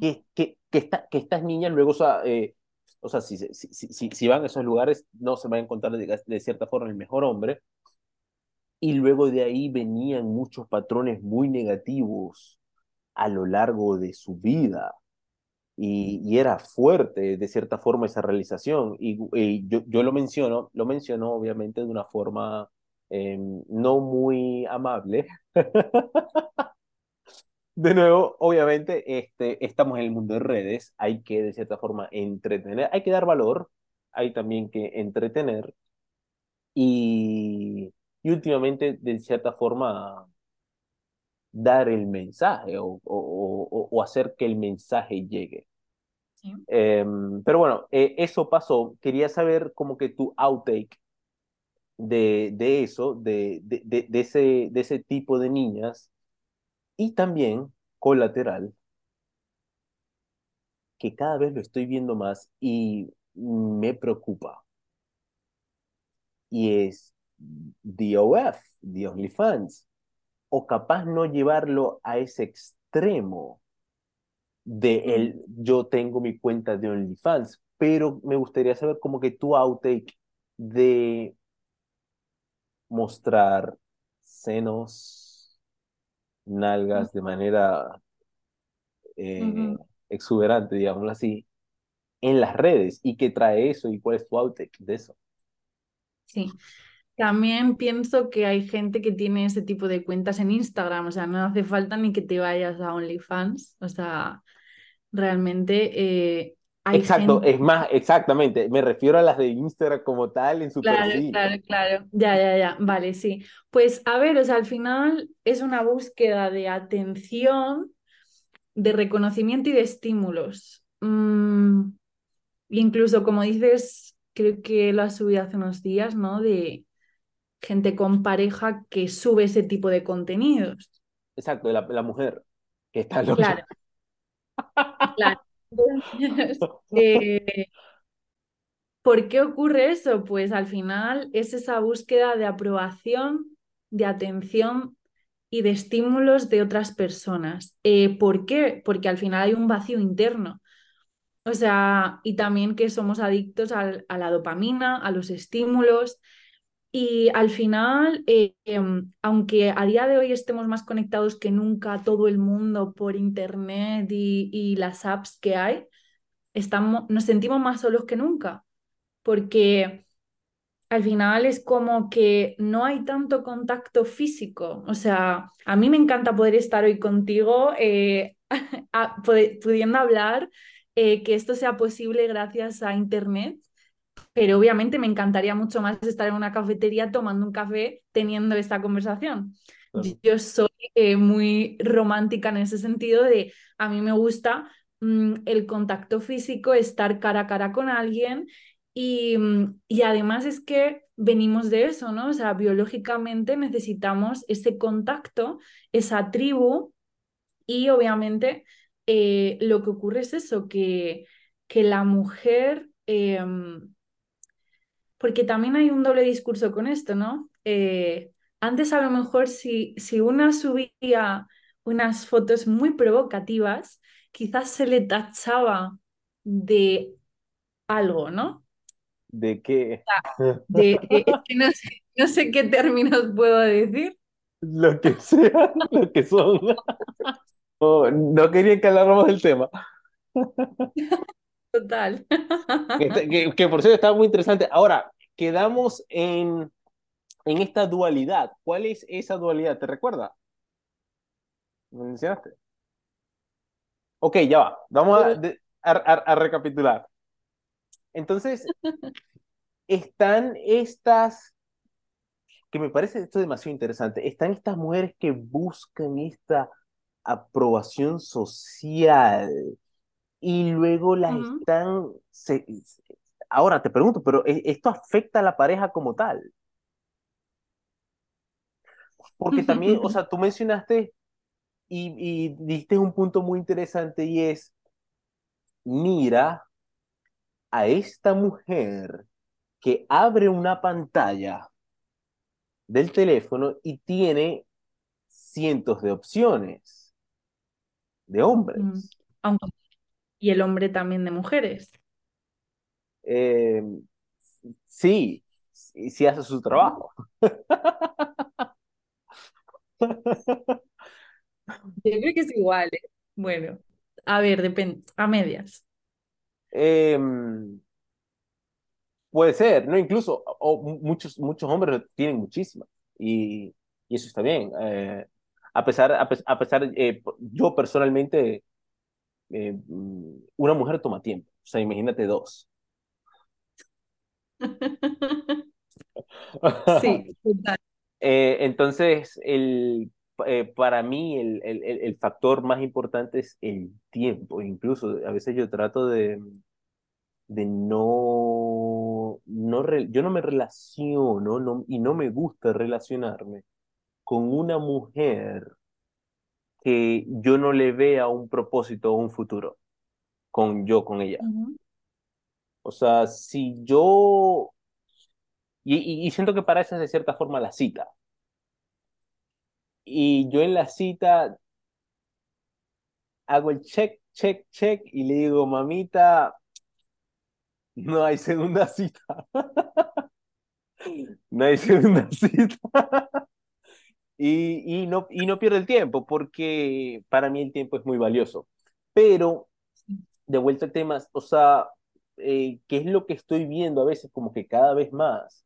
que, que, que, esta- que estas niñas luego, o sea, eh, o sea si, si, si, si, si van a esos lugares, no se van a encontrar de, de cierta forma el mejor hombre, y luego de ahí venían muchos patrones muy negativos a lo largo de su vida. Y, y era fuerte de cierta forma esa realización. Y, yo, yo lo menciono, lo menciono obviamente de una forma eh, no muy amable. De nuevo, obviamente, este, estamos en el mundo de redes, hay que de cierta forma entretener, hay que dar valor, hay también que entretener y, y últimamente de cierta forma dar el mensaje o, o, o, o hacer que el mensaje llegue. Sí. Eh, pero bueno, eh, eso pasó. Quería saber como que tu outtake de, de eso, de, de, de, de ese, de ese tipo de niñas y también colateral, que cada vez lo estoy viendo más y me preocupa. Y es DOF, The OnlyFans, o capaz no llevarlo a ese extremo de el yo tengo mi cuenta de OnlyFans, pero me gustaría saber como que tu outtake de mostrar senos, nalgas de manera eh, exuberante, digámoslo así, en las redes y qué trae eso y cuál es tu outtake de eso. Sí. También pienso que hay gente que tiene ese tipo de cuentas en Instagram, o sea, no hace falta ni que te vayas a OnlyFans, o sea, realmente eh, hay Exacto, gente... es más, exactamente, me refiero a las de Instagram como tal en su Claro, perfil. claro, claro. Ya, ya, ya. Vale, sí. Pues a ver, o sea, al final es una búsqueda de atención, de reconocimiento y de estímulos. Mm, incluso como dices creo que lo has subido hace unos días, ¿no? De gente con pareja que sube ese tipo de contenidos. Exacto, la, la mujer que está loca. Claro. Claro. Entonces, eh, ¿por qué ocurre eso? Pues al final es esa búsqueda de aprobación, de atención y de estímulos de otras personas. Eh, ¿por qué? Porque al final hay un vacío interno. O sea, y también que somos adictos al- a la dopamina, a los estímulos. Y al final, eh, em, aunque a día de hoy estemos más conectados que nunca, todo el mundo por internet y, las apps que hay, estamos, nos sentimos más solos que nunca, porque al final es como que no hay tanto contacto físico. O sea, a mí me encanta poder estar hoy contigo, eh, pudiendo hablar, eh, que esto sea posible gracias a internet. Pero obviamente me encantaría mucho más estar en una cafetería tomando un café teniendo esta conversación. Claro. Yo soy eh, muy romántica en ese sentido de a mí me gusta mm, el contacto físico, estar cara a cara con alguien y, mm, y además es que venimos de eso, ¿no? O sea, biológicamente necesitamos ese contacto, esa tribu y obviamente eh, lo que ocurre es eso, que, que la mujer... em, porque también hay un doble discurso con esto, ¿no? Eh, antes a lo mejor si, si una subía unas fotos muy provocativas, quizás se le tachaba de algo, ¿no? ¿De qué? De, no sé, no sé qué términos puedo decir. Lo que sea, lo que son. No, no quería que habláramos del tema. Total. Que, está- que- que por cierto estaba muy interesante. Ahora, quedamos en, en esta dualidad. ¿Cuál es esa dualidad? ¿Te recuerda? ¿Me mencionaste? Ok, ya va. Vamos a, de- a- a- a recapitular. Entonces, están estas, que me parece esto demasiado interesante, están estas mujeres que buscan esta aprobación social y luego las Ujú. están... se- se- ahora te pregunto, pero ¿e- ¿esto afecta a la pareja como tal? Porque también, o sea, tú mencionaste y, y diste un punto muy interesante y es, mira a esta mujer que abre una pantalla del teléfono y tiene cientos de opciones de hombres. Aunque- y el hombre también de mujeres. Eh, sí, sí, sí hace su trabajo. Yo creo que es igual, ¿eh? Bueno, a ver, depende, a medias. Em, puede ser, ¿no? Incluso o mu- muchos, muchos hombres tienen muchísimas y, y eso está bien. Eh, a pesar, a, a pesar eh, yo personalmente, eh, mm, una mujer toma tiempo, o sea, imagínate dos. Sí, total. Eh, entonces, el, eh, para mí el, el, el- el factor más importante es el tiempo. Incluso a veces yo trato de, de no, no re- yo no me relaciono no, y no me gusta relacionarme con una mujer que yo no le vea un propósito o un futuro con yo, con ella. Ujú. O sea, si yo, y, y, y siento que para eso es de cierta forma la cita. Y yo en la cita hago el check, check, check y le digo, mamita, no hay segunda cita. No hay segunda cita. Y, y, no, y no pierdo el tiempo porque para mí el tiempo es muy valioso. Pero, de vuelta al tema, o sea, eh, ¿qué es lo que estoy viendo a veces como que cada vez más?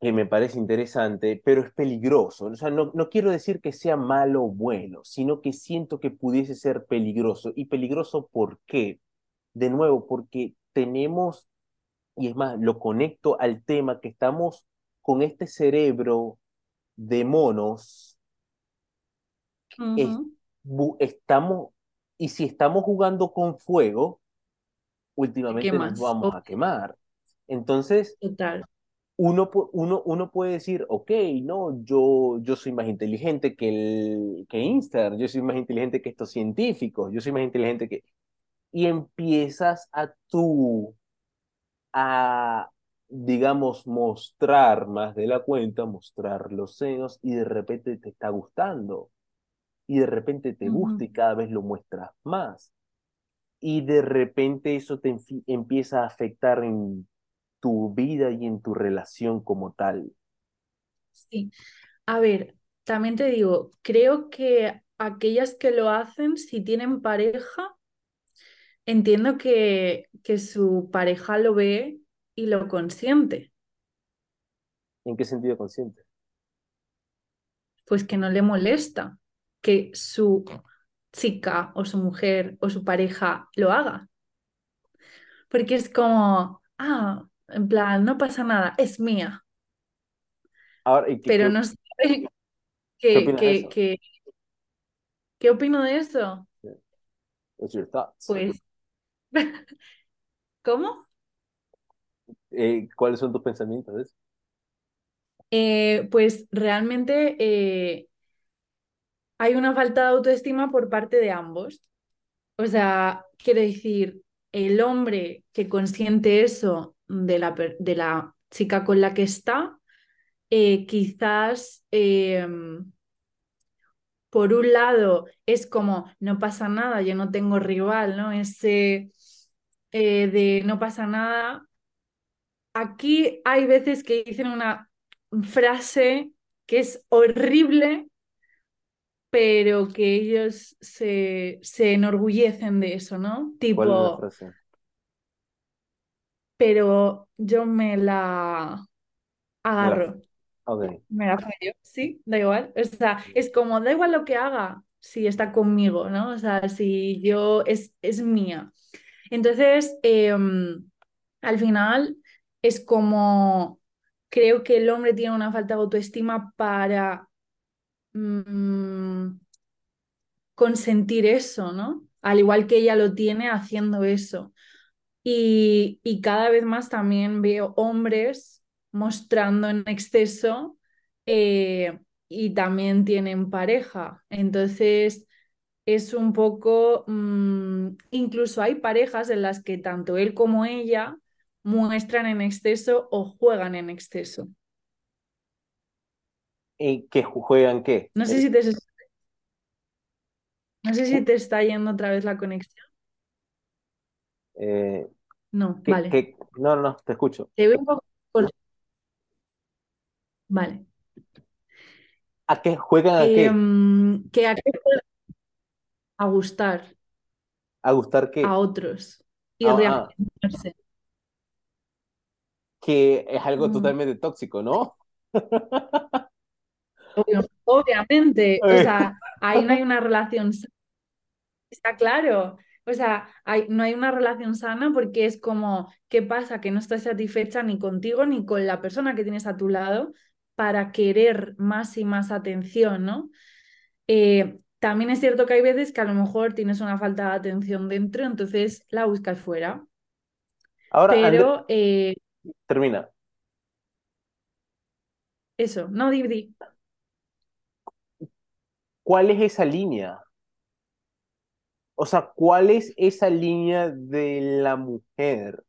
que me parece interesante, pero es peligroso. O sea, no, no quiero decir que sea malo o bueno, sino que siento que pudiese ser peligroso. ¿Y peligroso por qué? De nuevo, porque tenemos, y es más, lo conecto al tema que estamos con este cerebro de monos, estamos, y si estamos jugando con fuego, últimamente nos vamos a quemar. Entonces, Total. uno, uno, uno puede decir, ok, no, yo, yo soy más inteligente que, el, que Insta, yo soy más inteligente que estos científicos, yo soy más inteligente que... Y empiezas a tú, a, digamos, mostrar más de la cuenta, mostrar los senos y de repente te está gustando. Y de repente te gusta y cada vez lo muestras más. Y de repente eso te empieza a afectar en tu vida y en tu relación como tal. Sí. A ver, también te digo, creo que aquellas que lo hacen, si tienen pareja, entiendo que, que su pareja lo ve y lo consiente, ¿En qué sentido consciente? pues que no le molesta que su chica o su mujer o su pareja lo haga. Porque es como, ah, en plan, no pasa nada, es mía, Ahora, ¿y qué, pero qué, no sabe qué que, eso? que, ¿qué opino de eso? Pues, ¿cómo? Eh, ¿cuáles son tus pensamientos? Eh, pues realmente eh, hay una falta de autoestima por parte de ambos. O sea, quiero decir, el hombre que consiente eso de la, de la chica con la que está, quizás eh, por un lado es como, no pasa nada, yo no tengo rival, ¿no? Ese de no pasa nada. Aquí hay veces que dicen una frase que es horrible, pero que ellos se, se enorgullecen de eso, ¿no? ¿Cuál es la Tipo, frase? pero yo me la agarro, me la fallo, ¿sí? Da igual. O sea, es como, da igual lo que haga si está conmigo, ¿no? O sea, si yo es, es mía. Entonces, em, al final es como, creo que el hombre tiene una falta de autoestima para mm, consentir eso, ¿no? Al igual que ella lo tiene haciendo eso. Y, y cada vez más también veo hombres mostrando en exceso eh, y también tienen pareja. Entonces es un poco, mm, incluso hay parejas en las que tanto él como ella muestran en exceso o juegan en exceso. ¿Y qué ju- juegan qué? No sé Eh, si te, no sé si te está yendo otra vez la conexión. eh, No, ¿qué- vale. qué? No, no, te escucho. Te veo un poco... Vale. ¿A qué juegan a qué? Em, que a, a gustar ¿A gustar a qué? otros y Ah, ah. Que es algo Mm, totalmente tóxico, ¿no? obviamente, o sea, ahí no hay una relación sana, está claro. O sea, hay- no hay una relación sana porque es como, ¿qué pasa? Que no estás satisfecha ni contigo ni con la persona que tienes a tu lado para querer más y más atención, ¿no? Eh, también es cierto que hay veces que a lo mejor tienes una falta de atención dentro, entonces la buscas fuera. Ahora, André, Pero eh, termina. eso, no, di, di. ¿Cuál es esa línea? O sea, ¿cuál es esa línea de la mujer?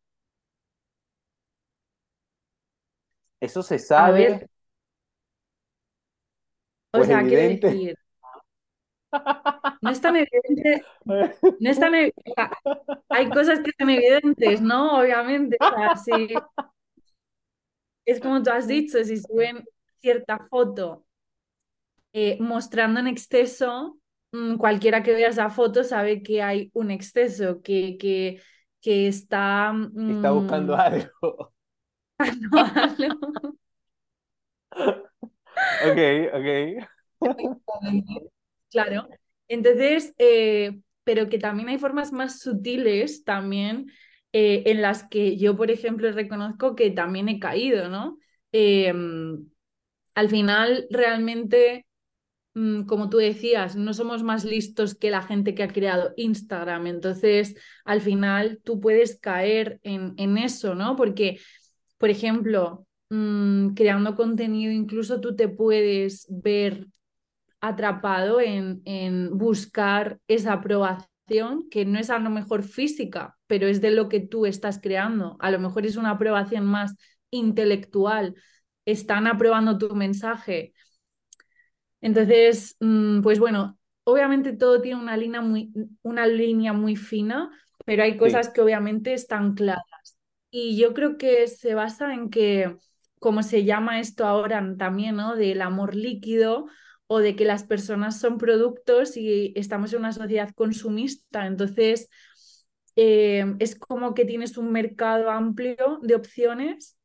¿Eso se A sabe ver, o sea, quiero decir, no es tan evidente, no es tan evi- o sea, hay cosas que son evidentes, ¿no? Obviamente, o sea, si es como tú has dicho, si suben cierta foto eh, mostrando en exceso, mm, cualquiera que vea esa foto sabe que hay un exceso, que, que, que está Está buscando mm, algo. algo. Ok, ok. Claro. Entonces, eh, pero que también hay formas más sutiles también eh, en las que yo, por ejemplo, reconozco que también he caído, ¿no? Eh, al final, realmente mm, como tú decías, no somos más listos que la gente que ha creado Instagram. Entonces, al final, tú puedes caer en, en eso, ¿no? Porque, por ejemplo, mm, creando contenido, incluso tú te puedes ver atrapado en, en buscar esa aprobación que no es a lo mejor física, pero es de lo que tú estás creando. A lo mejor es una aprobación más intelectual. Están aprobando tu mensaje. Entonces, mm, pues bueno, obviamente todo tiene una línea muy, una línea muy fina, pero hay cosas que obviamente están claras. Y yo creo que se basa en que, como se llama esto ahora también, ¿no? Del amor líquido, o de que las personas son productos y estamos en una sociedad consumista. Entonces, eh, es como que tienes un mercado amplio de opciones,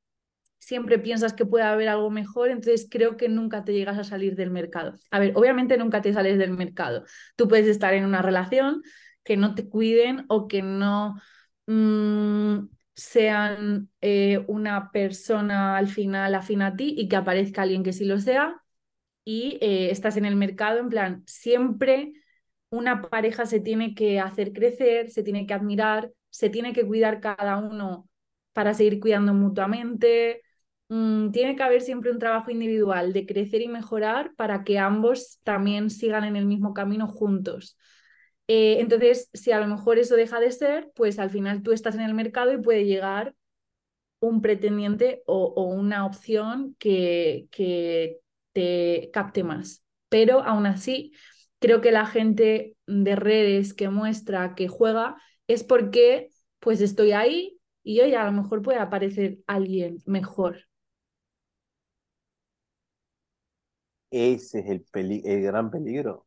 siempre piensas que puede haber algo mejor, entonces creo que nunca te llegas a salir del mercado. A ver, obviamente nunca te sales del mercado. Tú puedes estar en una relación que no te cuiden o que no... Mm, sean eh, una persona al final afín a ti y que aparezca alguien que sí lo sea, y eh, estás en el mercado, en plan, siempre una pareja se tiene que hacer crecer, se tiene que admirar, se tiene que cuidar cada uno para seguir cuidando mutuamente. Mm, tiene que haber siempre un trabajo individual de crecer y mejorar para que ambos también sigan en el mismo camino juntos. Eh, entonces, si a lo mejor eso deja de ser, pues al final tú estás en el mercado y puede llegar un pretendiente o, o una opción que, que te capte más. Pero aún así, creo que la gente de redes que muestra que juega es porque pues estoy ahí y hoy a lo mejor puede aparecer alguien mejor. Ese es el, el gran peligro.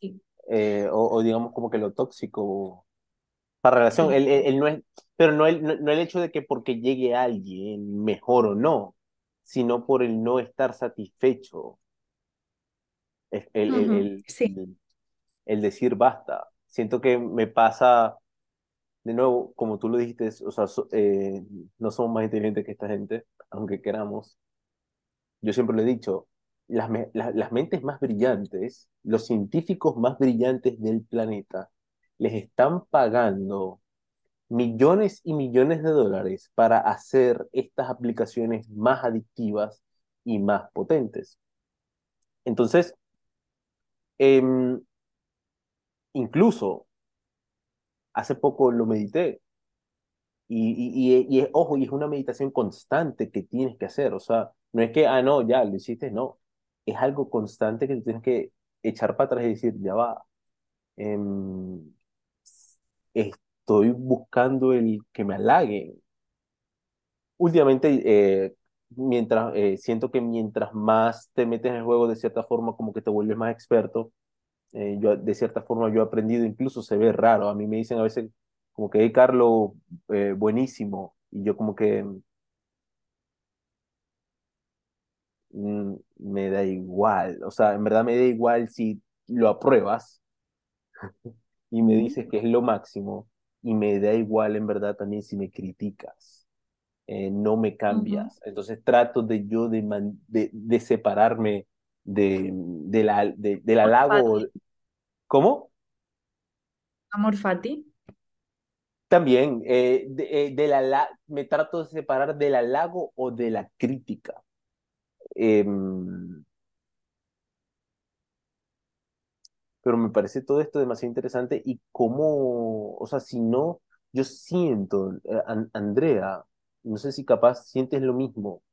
Sí. Eh, o, digamos como que lo tóxico para relación. El, no es, pero no el, no el hecho de que porque llegue alguien mejor o no, sino por el no estar satisfecho. El, el, el, decir basta. Siento que me pasa, de nuevo, como tú lo dijiste, o sea, eh, no somos más inteligentes que esta gente, aunque queramos. Yo siempre lo he dicho, las, las mentes más brillantes, los científicos más brillantes del planeta, les están pagando millones y millones de dólares para hacer estas aplicaciones más adictivas y más potentes. Entonces, em, incluso hace poco lo medité y, y, y, ojo, y es una meditación constante que tienes que hacer, o sea, no es que, ah, no, ya lo hiciste, no, es algo constante que tienes que echar para atrás y decir, ya va, eh, estoy buscando el que me halague. Últimamente, eh, mientras, eh, siento que mientras más te metes en el juego, de cierta forma, como que te vuelves más experto. Eh, yo, de cierta forma, yo he aprendido, incluso se ve raro. A mí me dicen a veces, como que, hey, Carlos, buenísimo. Y yo como que mm, me da igual. O sea, en verdad me da igual si lo apruebas y me dices que es lo máximo y me da igual en verdad también si me criticas, eh, no me cambias. Entonces trato de yo de, de, separarme de, de la, de, del halago. ¿Cómo? Amor fati. También, eh, de, eh, la, me trato de separar del halago o de la crítica. Em, pero me parece todo esto demasiado interesante y cómo, o sea, si no, yo siento, eh, Andrea, no sé si capaz sientes lo mismo,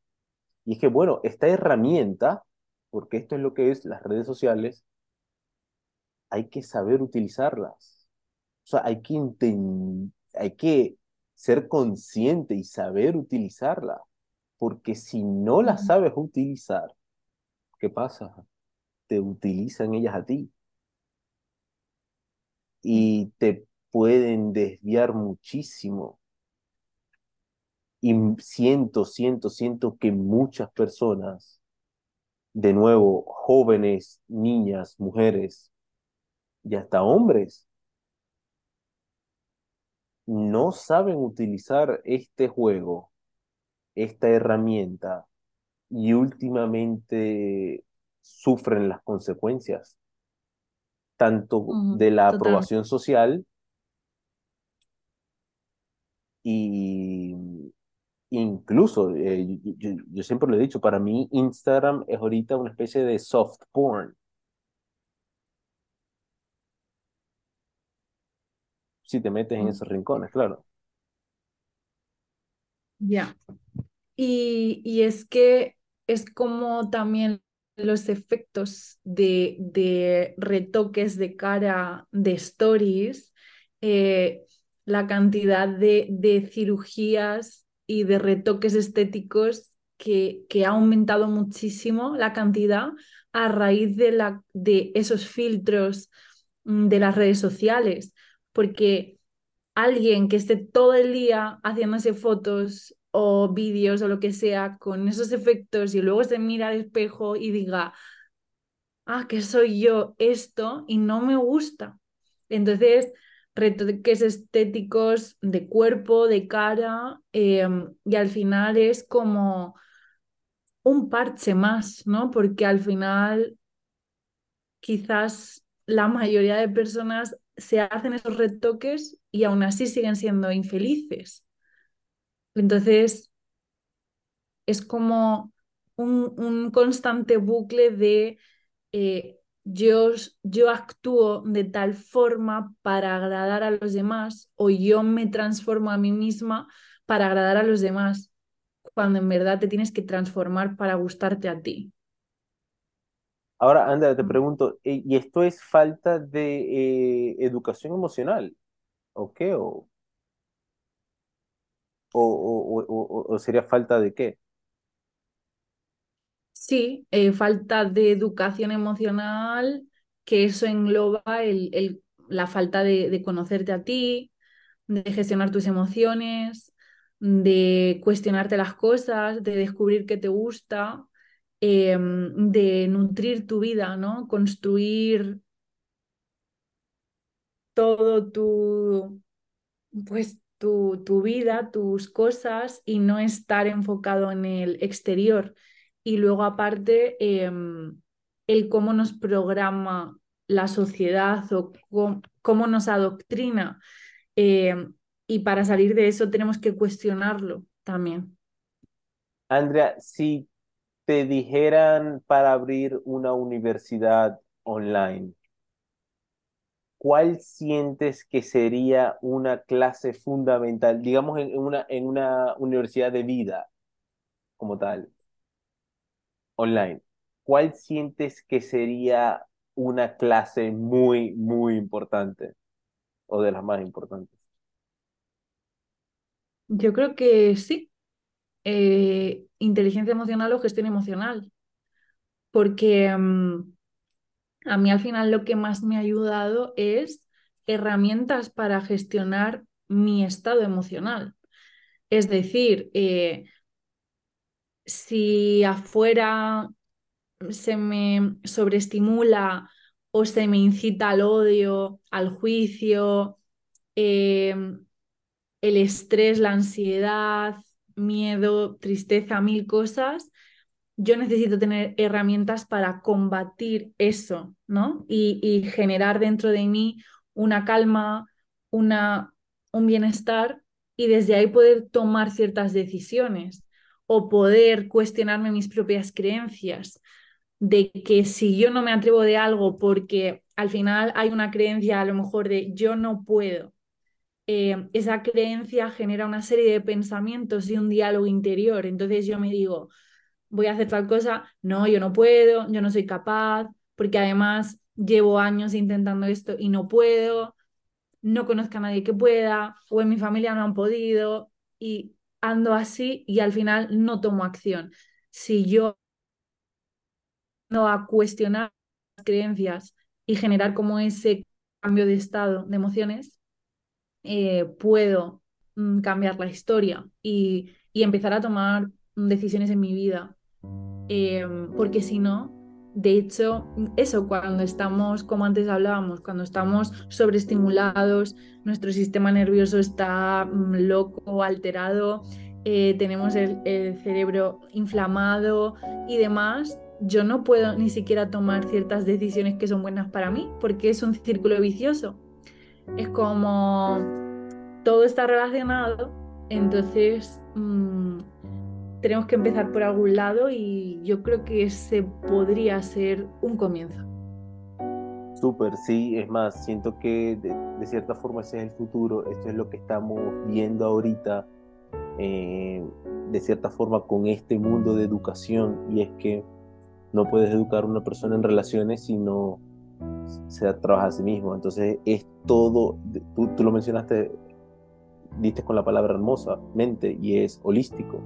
y es que, bueno, esta herramienta, porque esto es lo que es las redes sociales, hay que saber utilizarlas. O sea, hay que, hay que ser consciente y saber utilizarla, porque si no la sabes utilizar, ¿qué pasa? Te utilizan ellas a ti y te pueden desviar muchísimo. Y siento, siento, siento que muchas personas, de nuevo, jóvenes, niñas, mujeres y hasta hombres, no saben utilizar este juego, esta herramienta, y últimamente sufren las consecuencias, tanto de la aprobación social y incluso, eh, yo, siempre lo he dicho, para mí Instagram es ahorita una especie de soft porn. Si te metes en esos rincones, claro. Ya. Y, y es que es como también los efectos de, de retoques de cara de stories, eh, la cantidad de, de, cirugías y de retoques estéticos que, que, ha aumentado muchísimo la cantidad a raíz de, la, de esos filtros mm, de las redes sociales, porque alguien que esté todo el día haciéndose fotos o vídeos o lo que sea con esos efectos y luego se mira al espejo y diga, ah, que soy yo esto y no me gusta. Entonces, retoques estéticos de cuerpo, de cara, em, y al final es como un parche más, ¿no? Porque al final quizás la mayoría de personas se hacen esos retoques y aún así siguen siendo infelices. Entonces, es como un, constante bucle de eh, yo, yo actúo de tal forma para agradar a los demás o yo me transformo a mí misma para agradar a los demás, cuando en verdad te tienes que transformar para gustarte a ti. Ahora, Andrea, te pregunto, ¿y esto es falta de eh, educación emocional? ¿O qué? ¿O, o, sería falta de qué? Sí, eh, falta de educación emocional, que eso engloba el, la falta de, conocerte a ti, de gestionar tus emociones, de cuestionarte las cosas, de descubrir qué te gusta, em, de nutrir tu vida, ¿no? Construir todo tu, pues tu, vida, tus cosas y no estar enfocado en el exterior. Y luego aparte, em, el cómo nos programa la sociedad o cómo, nos adoctrina. Em, y para salir de eso tenemos que cuestionarlo también. Andrea, si te dijeran para abrir una universidad online, ¿cuál sientes que sería una clase fundamental, digamos, en, una, en una universidad de vida como tal, online? ¿Cuál sientes que sería una clase muy, muy importante o de las más importantes? Yo creo que sí. Eh, inteligencia emocional o gestión emocional. Porque mm, a mí al final lo que más me ha ayudado es herramientas para gestionar mi estado emocional. Es decir, eh, si afuera se me sobreestimula o se me incita al odio, al juicio, eh, el estrés, la ansiedad, miedo, tristeza, mil cosas, yo necesito tener herramientas para combatir eso, ¿no? Y, generar dentro de mí una calma, una, un bienestar y desde ahí poder tomar ciertas decisiones o poder cuestionarme mis propias creencias de que si yo no me atrevo de algo porque al final hay una creencia a lo mejor de yo no puedo, eh, esa creencia genera una serie de pensamientos y un diálogo interior. Entonces yo me digo, voy a hacer tal cosa, no, yo no puedo, yo no soy capaz, porque además llevo años intentando esto y no puedo, no conozco a nadie que pueda, o en mi familia no han podido, y ando así y al final no tomo acción. Si yo no a cuestionar las creencias y generar como ese cambio de estado de emociones, eh, puedo mm, cambiar la historia y, y empezar a tomar decisiones en mi vida Em, porque si no, de hecho, eso, cuando estamos, como antes hablábamos, cuando estamos sobreestimulados, nuestro sistema nervioso está mm, loco, alterado, eh, tenemos el, cerebro inflamado y demás, yo no puedo ni siquiera tomar ciertas decisiones que son buenas para mí, porque es un círculo vicioso. Es como todo está relacionado, entonces mm, tenemos que empezar por algún lado y yo creo que ese podría ser un comienzo. Súper, sí, es más, siento que de, cierta forma ese es el futuro, esto es lo que estamos viendo ahorita, eh, de cierta forma con este mundo de educación, y es que no puedes educar a una persona en relaciones si no se trabaja a sí mismo, entonces es todo, tú, tú lo mencionaste, diste con la palabra hermosa, mente, y es holístico,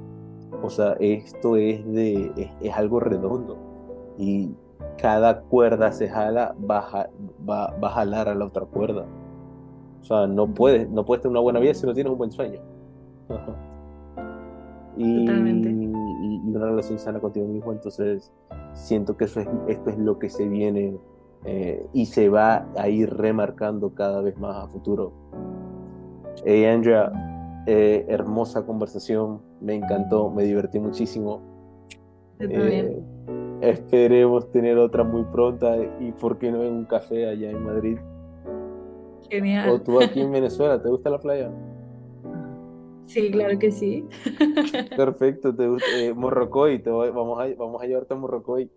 o sea, esto es, de, es algo redondo, y cada cuerda se jala, va, va, va a jalar a la otra cuerda. O sea, no puedes, no puedes tener una buena vida si no tienes un buen sueño. y, Totalmente. Y, una relación sana contigo mismo, entonces siento que eso es, esto es lo que se viene eh, y se va a ir remarcando cada vez más a futuro. Hey Andrea, eh, hermosa conversación, me encantó, me divertí muchísimo. Eh, Esperemos tener otra muy pronta y por qué no en un café allá en Madrid. Genial. O tú aquí en Venezuela, ¿te gusta la playa? Sí, claro que sí. Perfecto, te gusta eh, Morrocoy, te vamos, a, vamos a llevarte a Morrocoy.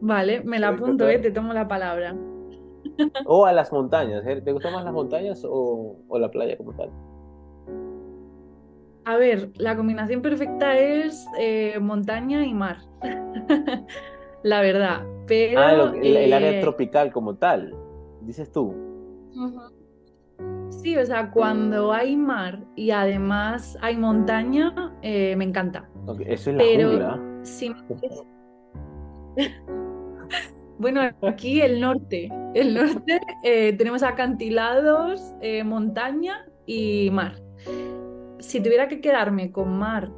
Vale, me la apunto, eh, te tomo la palabra. O a las montañas, ¿eh? ¿te gustan más las montañas o, o la playa como tal? A ver, la combinación perfecta es eh, montaña y mar. la verdad. Pero, ah, lo, el, el, área eh, tropical como tal, dices tú. Sí, o sea, cuando hay mar y además hay montaña, eh, me encanta. Okay, eso es la pero jungla. si Bueno, aquí el norte. El norte eh, tenemos acantilados, eh, montaña y mar si tuviera que quedarme con mar,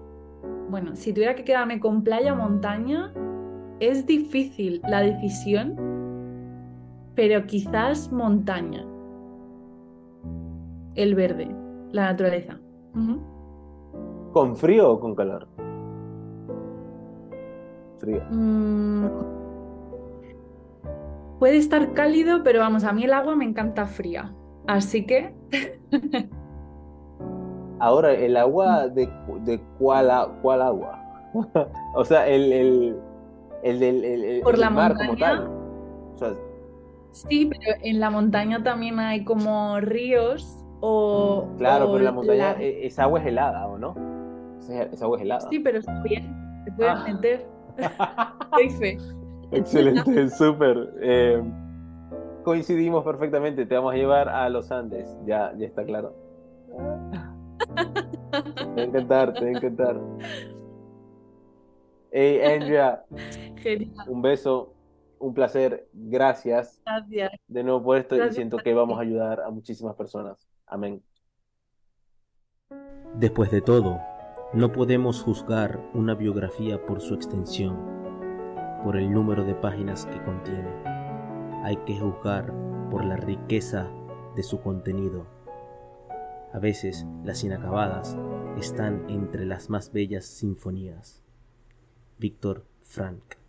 bueno, si tuviera que quedarme con playa o montaña, es difícil la decisión, pero quizás montaña. El verde, la naturaleza. Uh -huh. ¿Con frío o con calor? Frío. Mm, puede estar cálido, pero vamos, a mí el agua me encanta fría. Así que Ahora, ¿el agua de, de cuál, cuál agua? o sea, el, el, el del el, Por la mar montaña. como tal. O sea, Sí, pero en la montaña también hay como ríos o. claro, o pero la montaña, la- e- esa agua es helada, ¿o no? Esa, esa agua es helada. Sí, pero está bien, te puedes Ah. meter. Doy fe. Excelente, súper. Eh, coincidimos perfectamente, te vamos a llevar a los Andes, ya, ya está claro. Te va a encantar, te va a encantar. Hey, Andrea, Genial, un beso, un placer, gracias gracias. de nuevo por esto y siento que vamos a ayudar a muchísimas personas. Amén. Después de todo, no podemos juzgar una biografía por su extensión, por el número de páginas que contiene. Hay que juzgar por la riqueza de su contenido. A veces las inacabadas están entre las más bellas sinfonías. Víctor Frank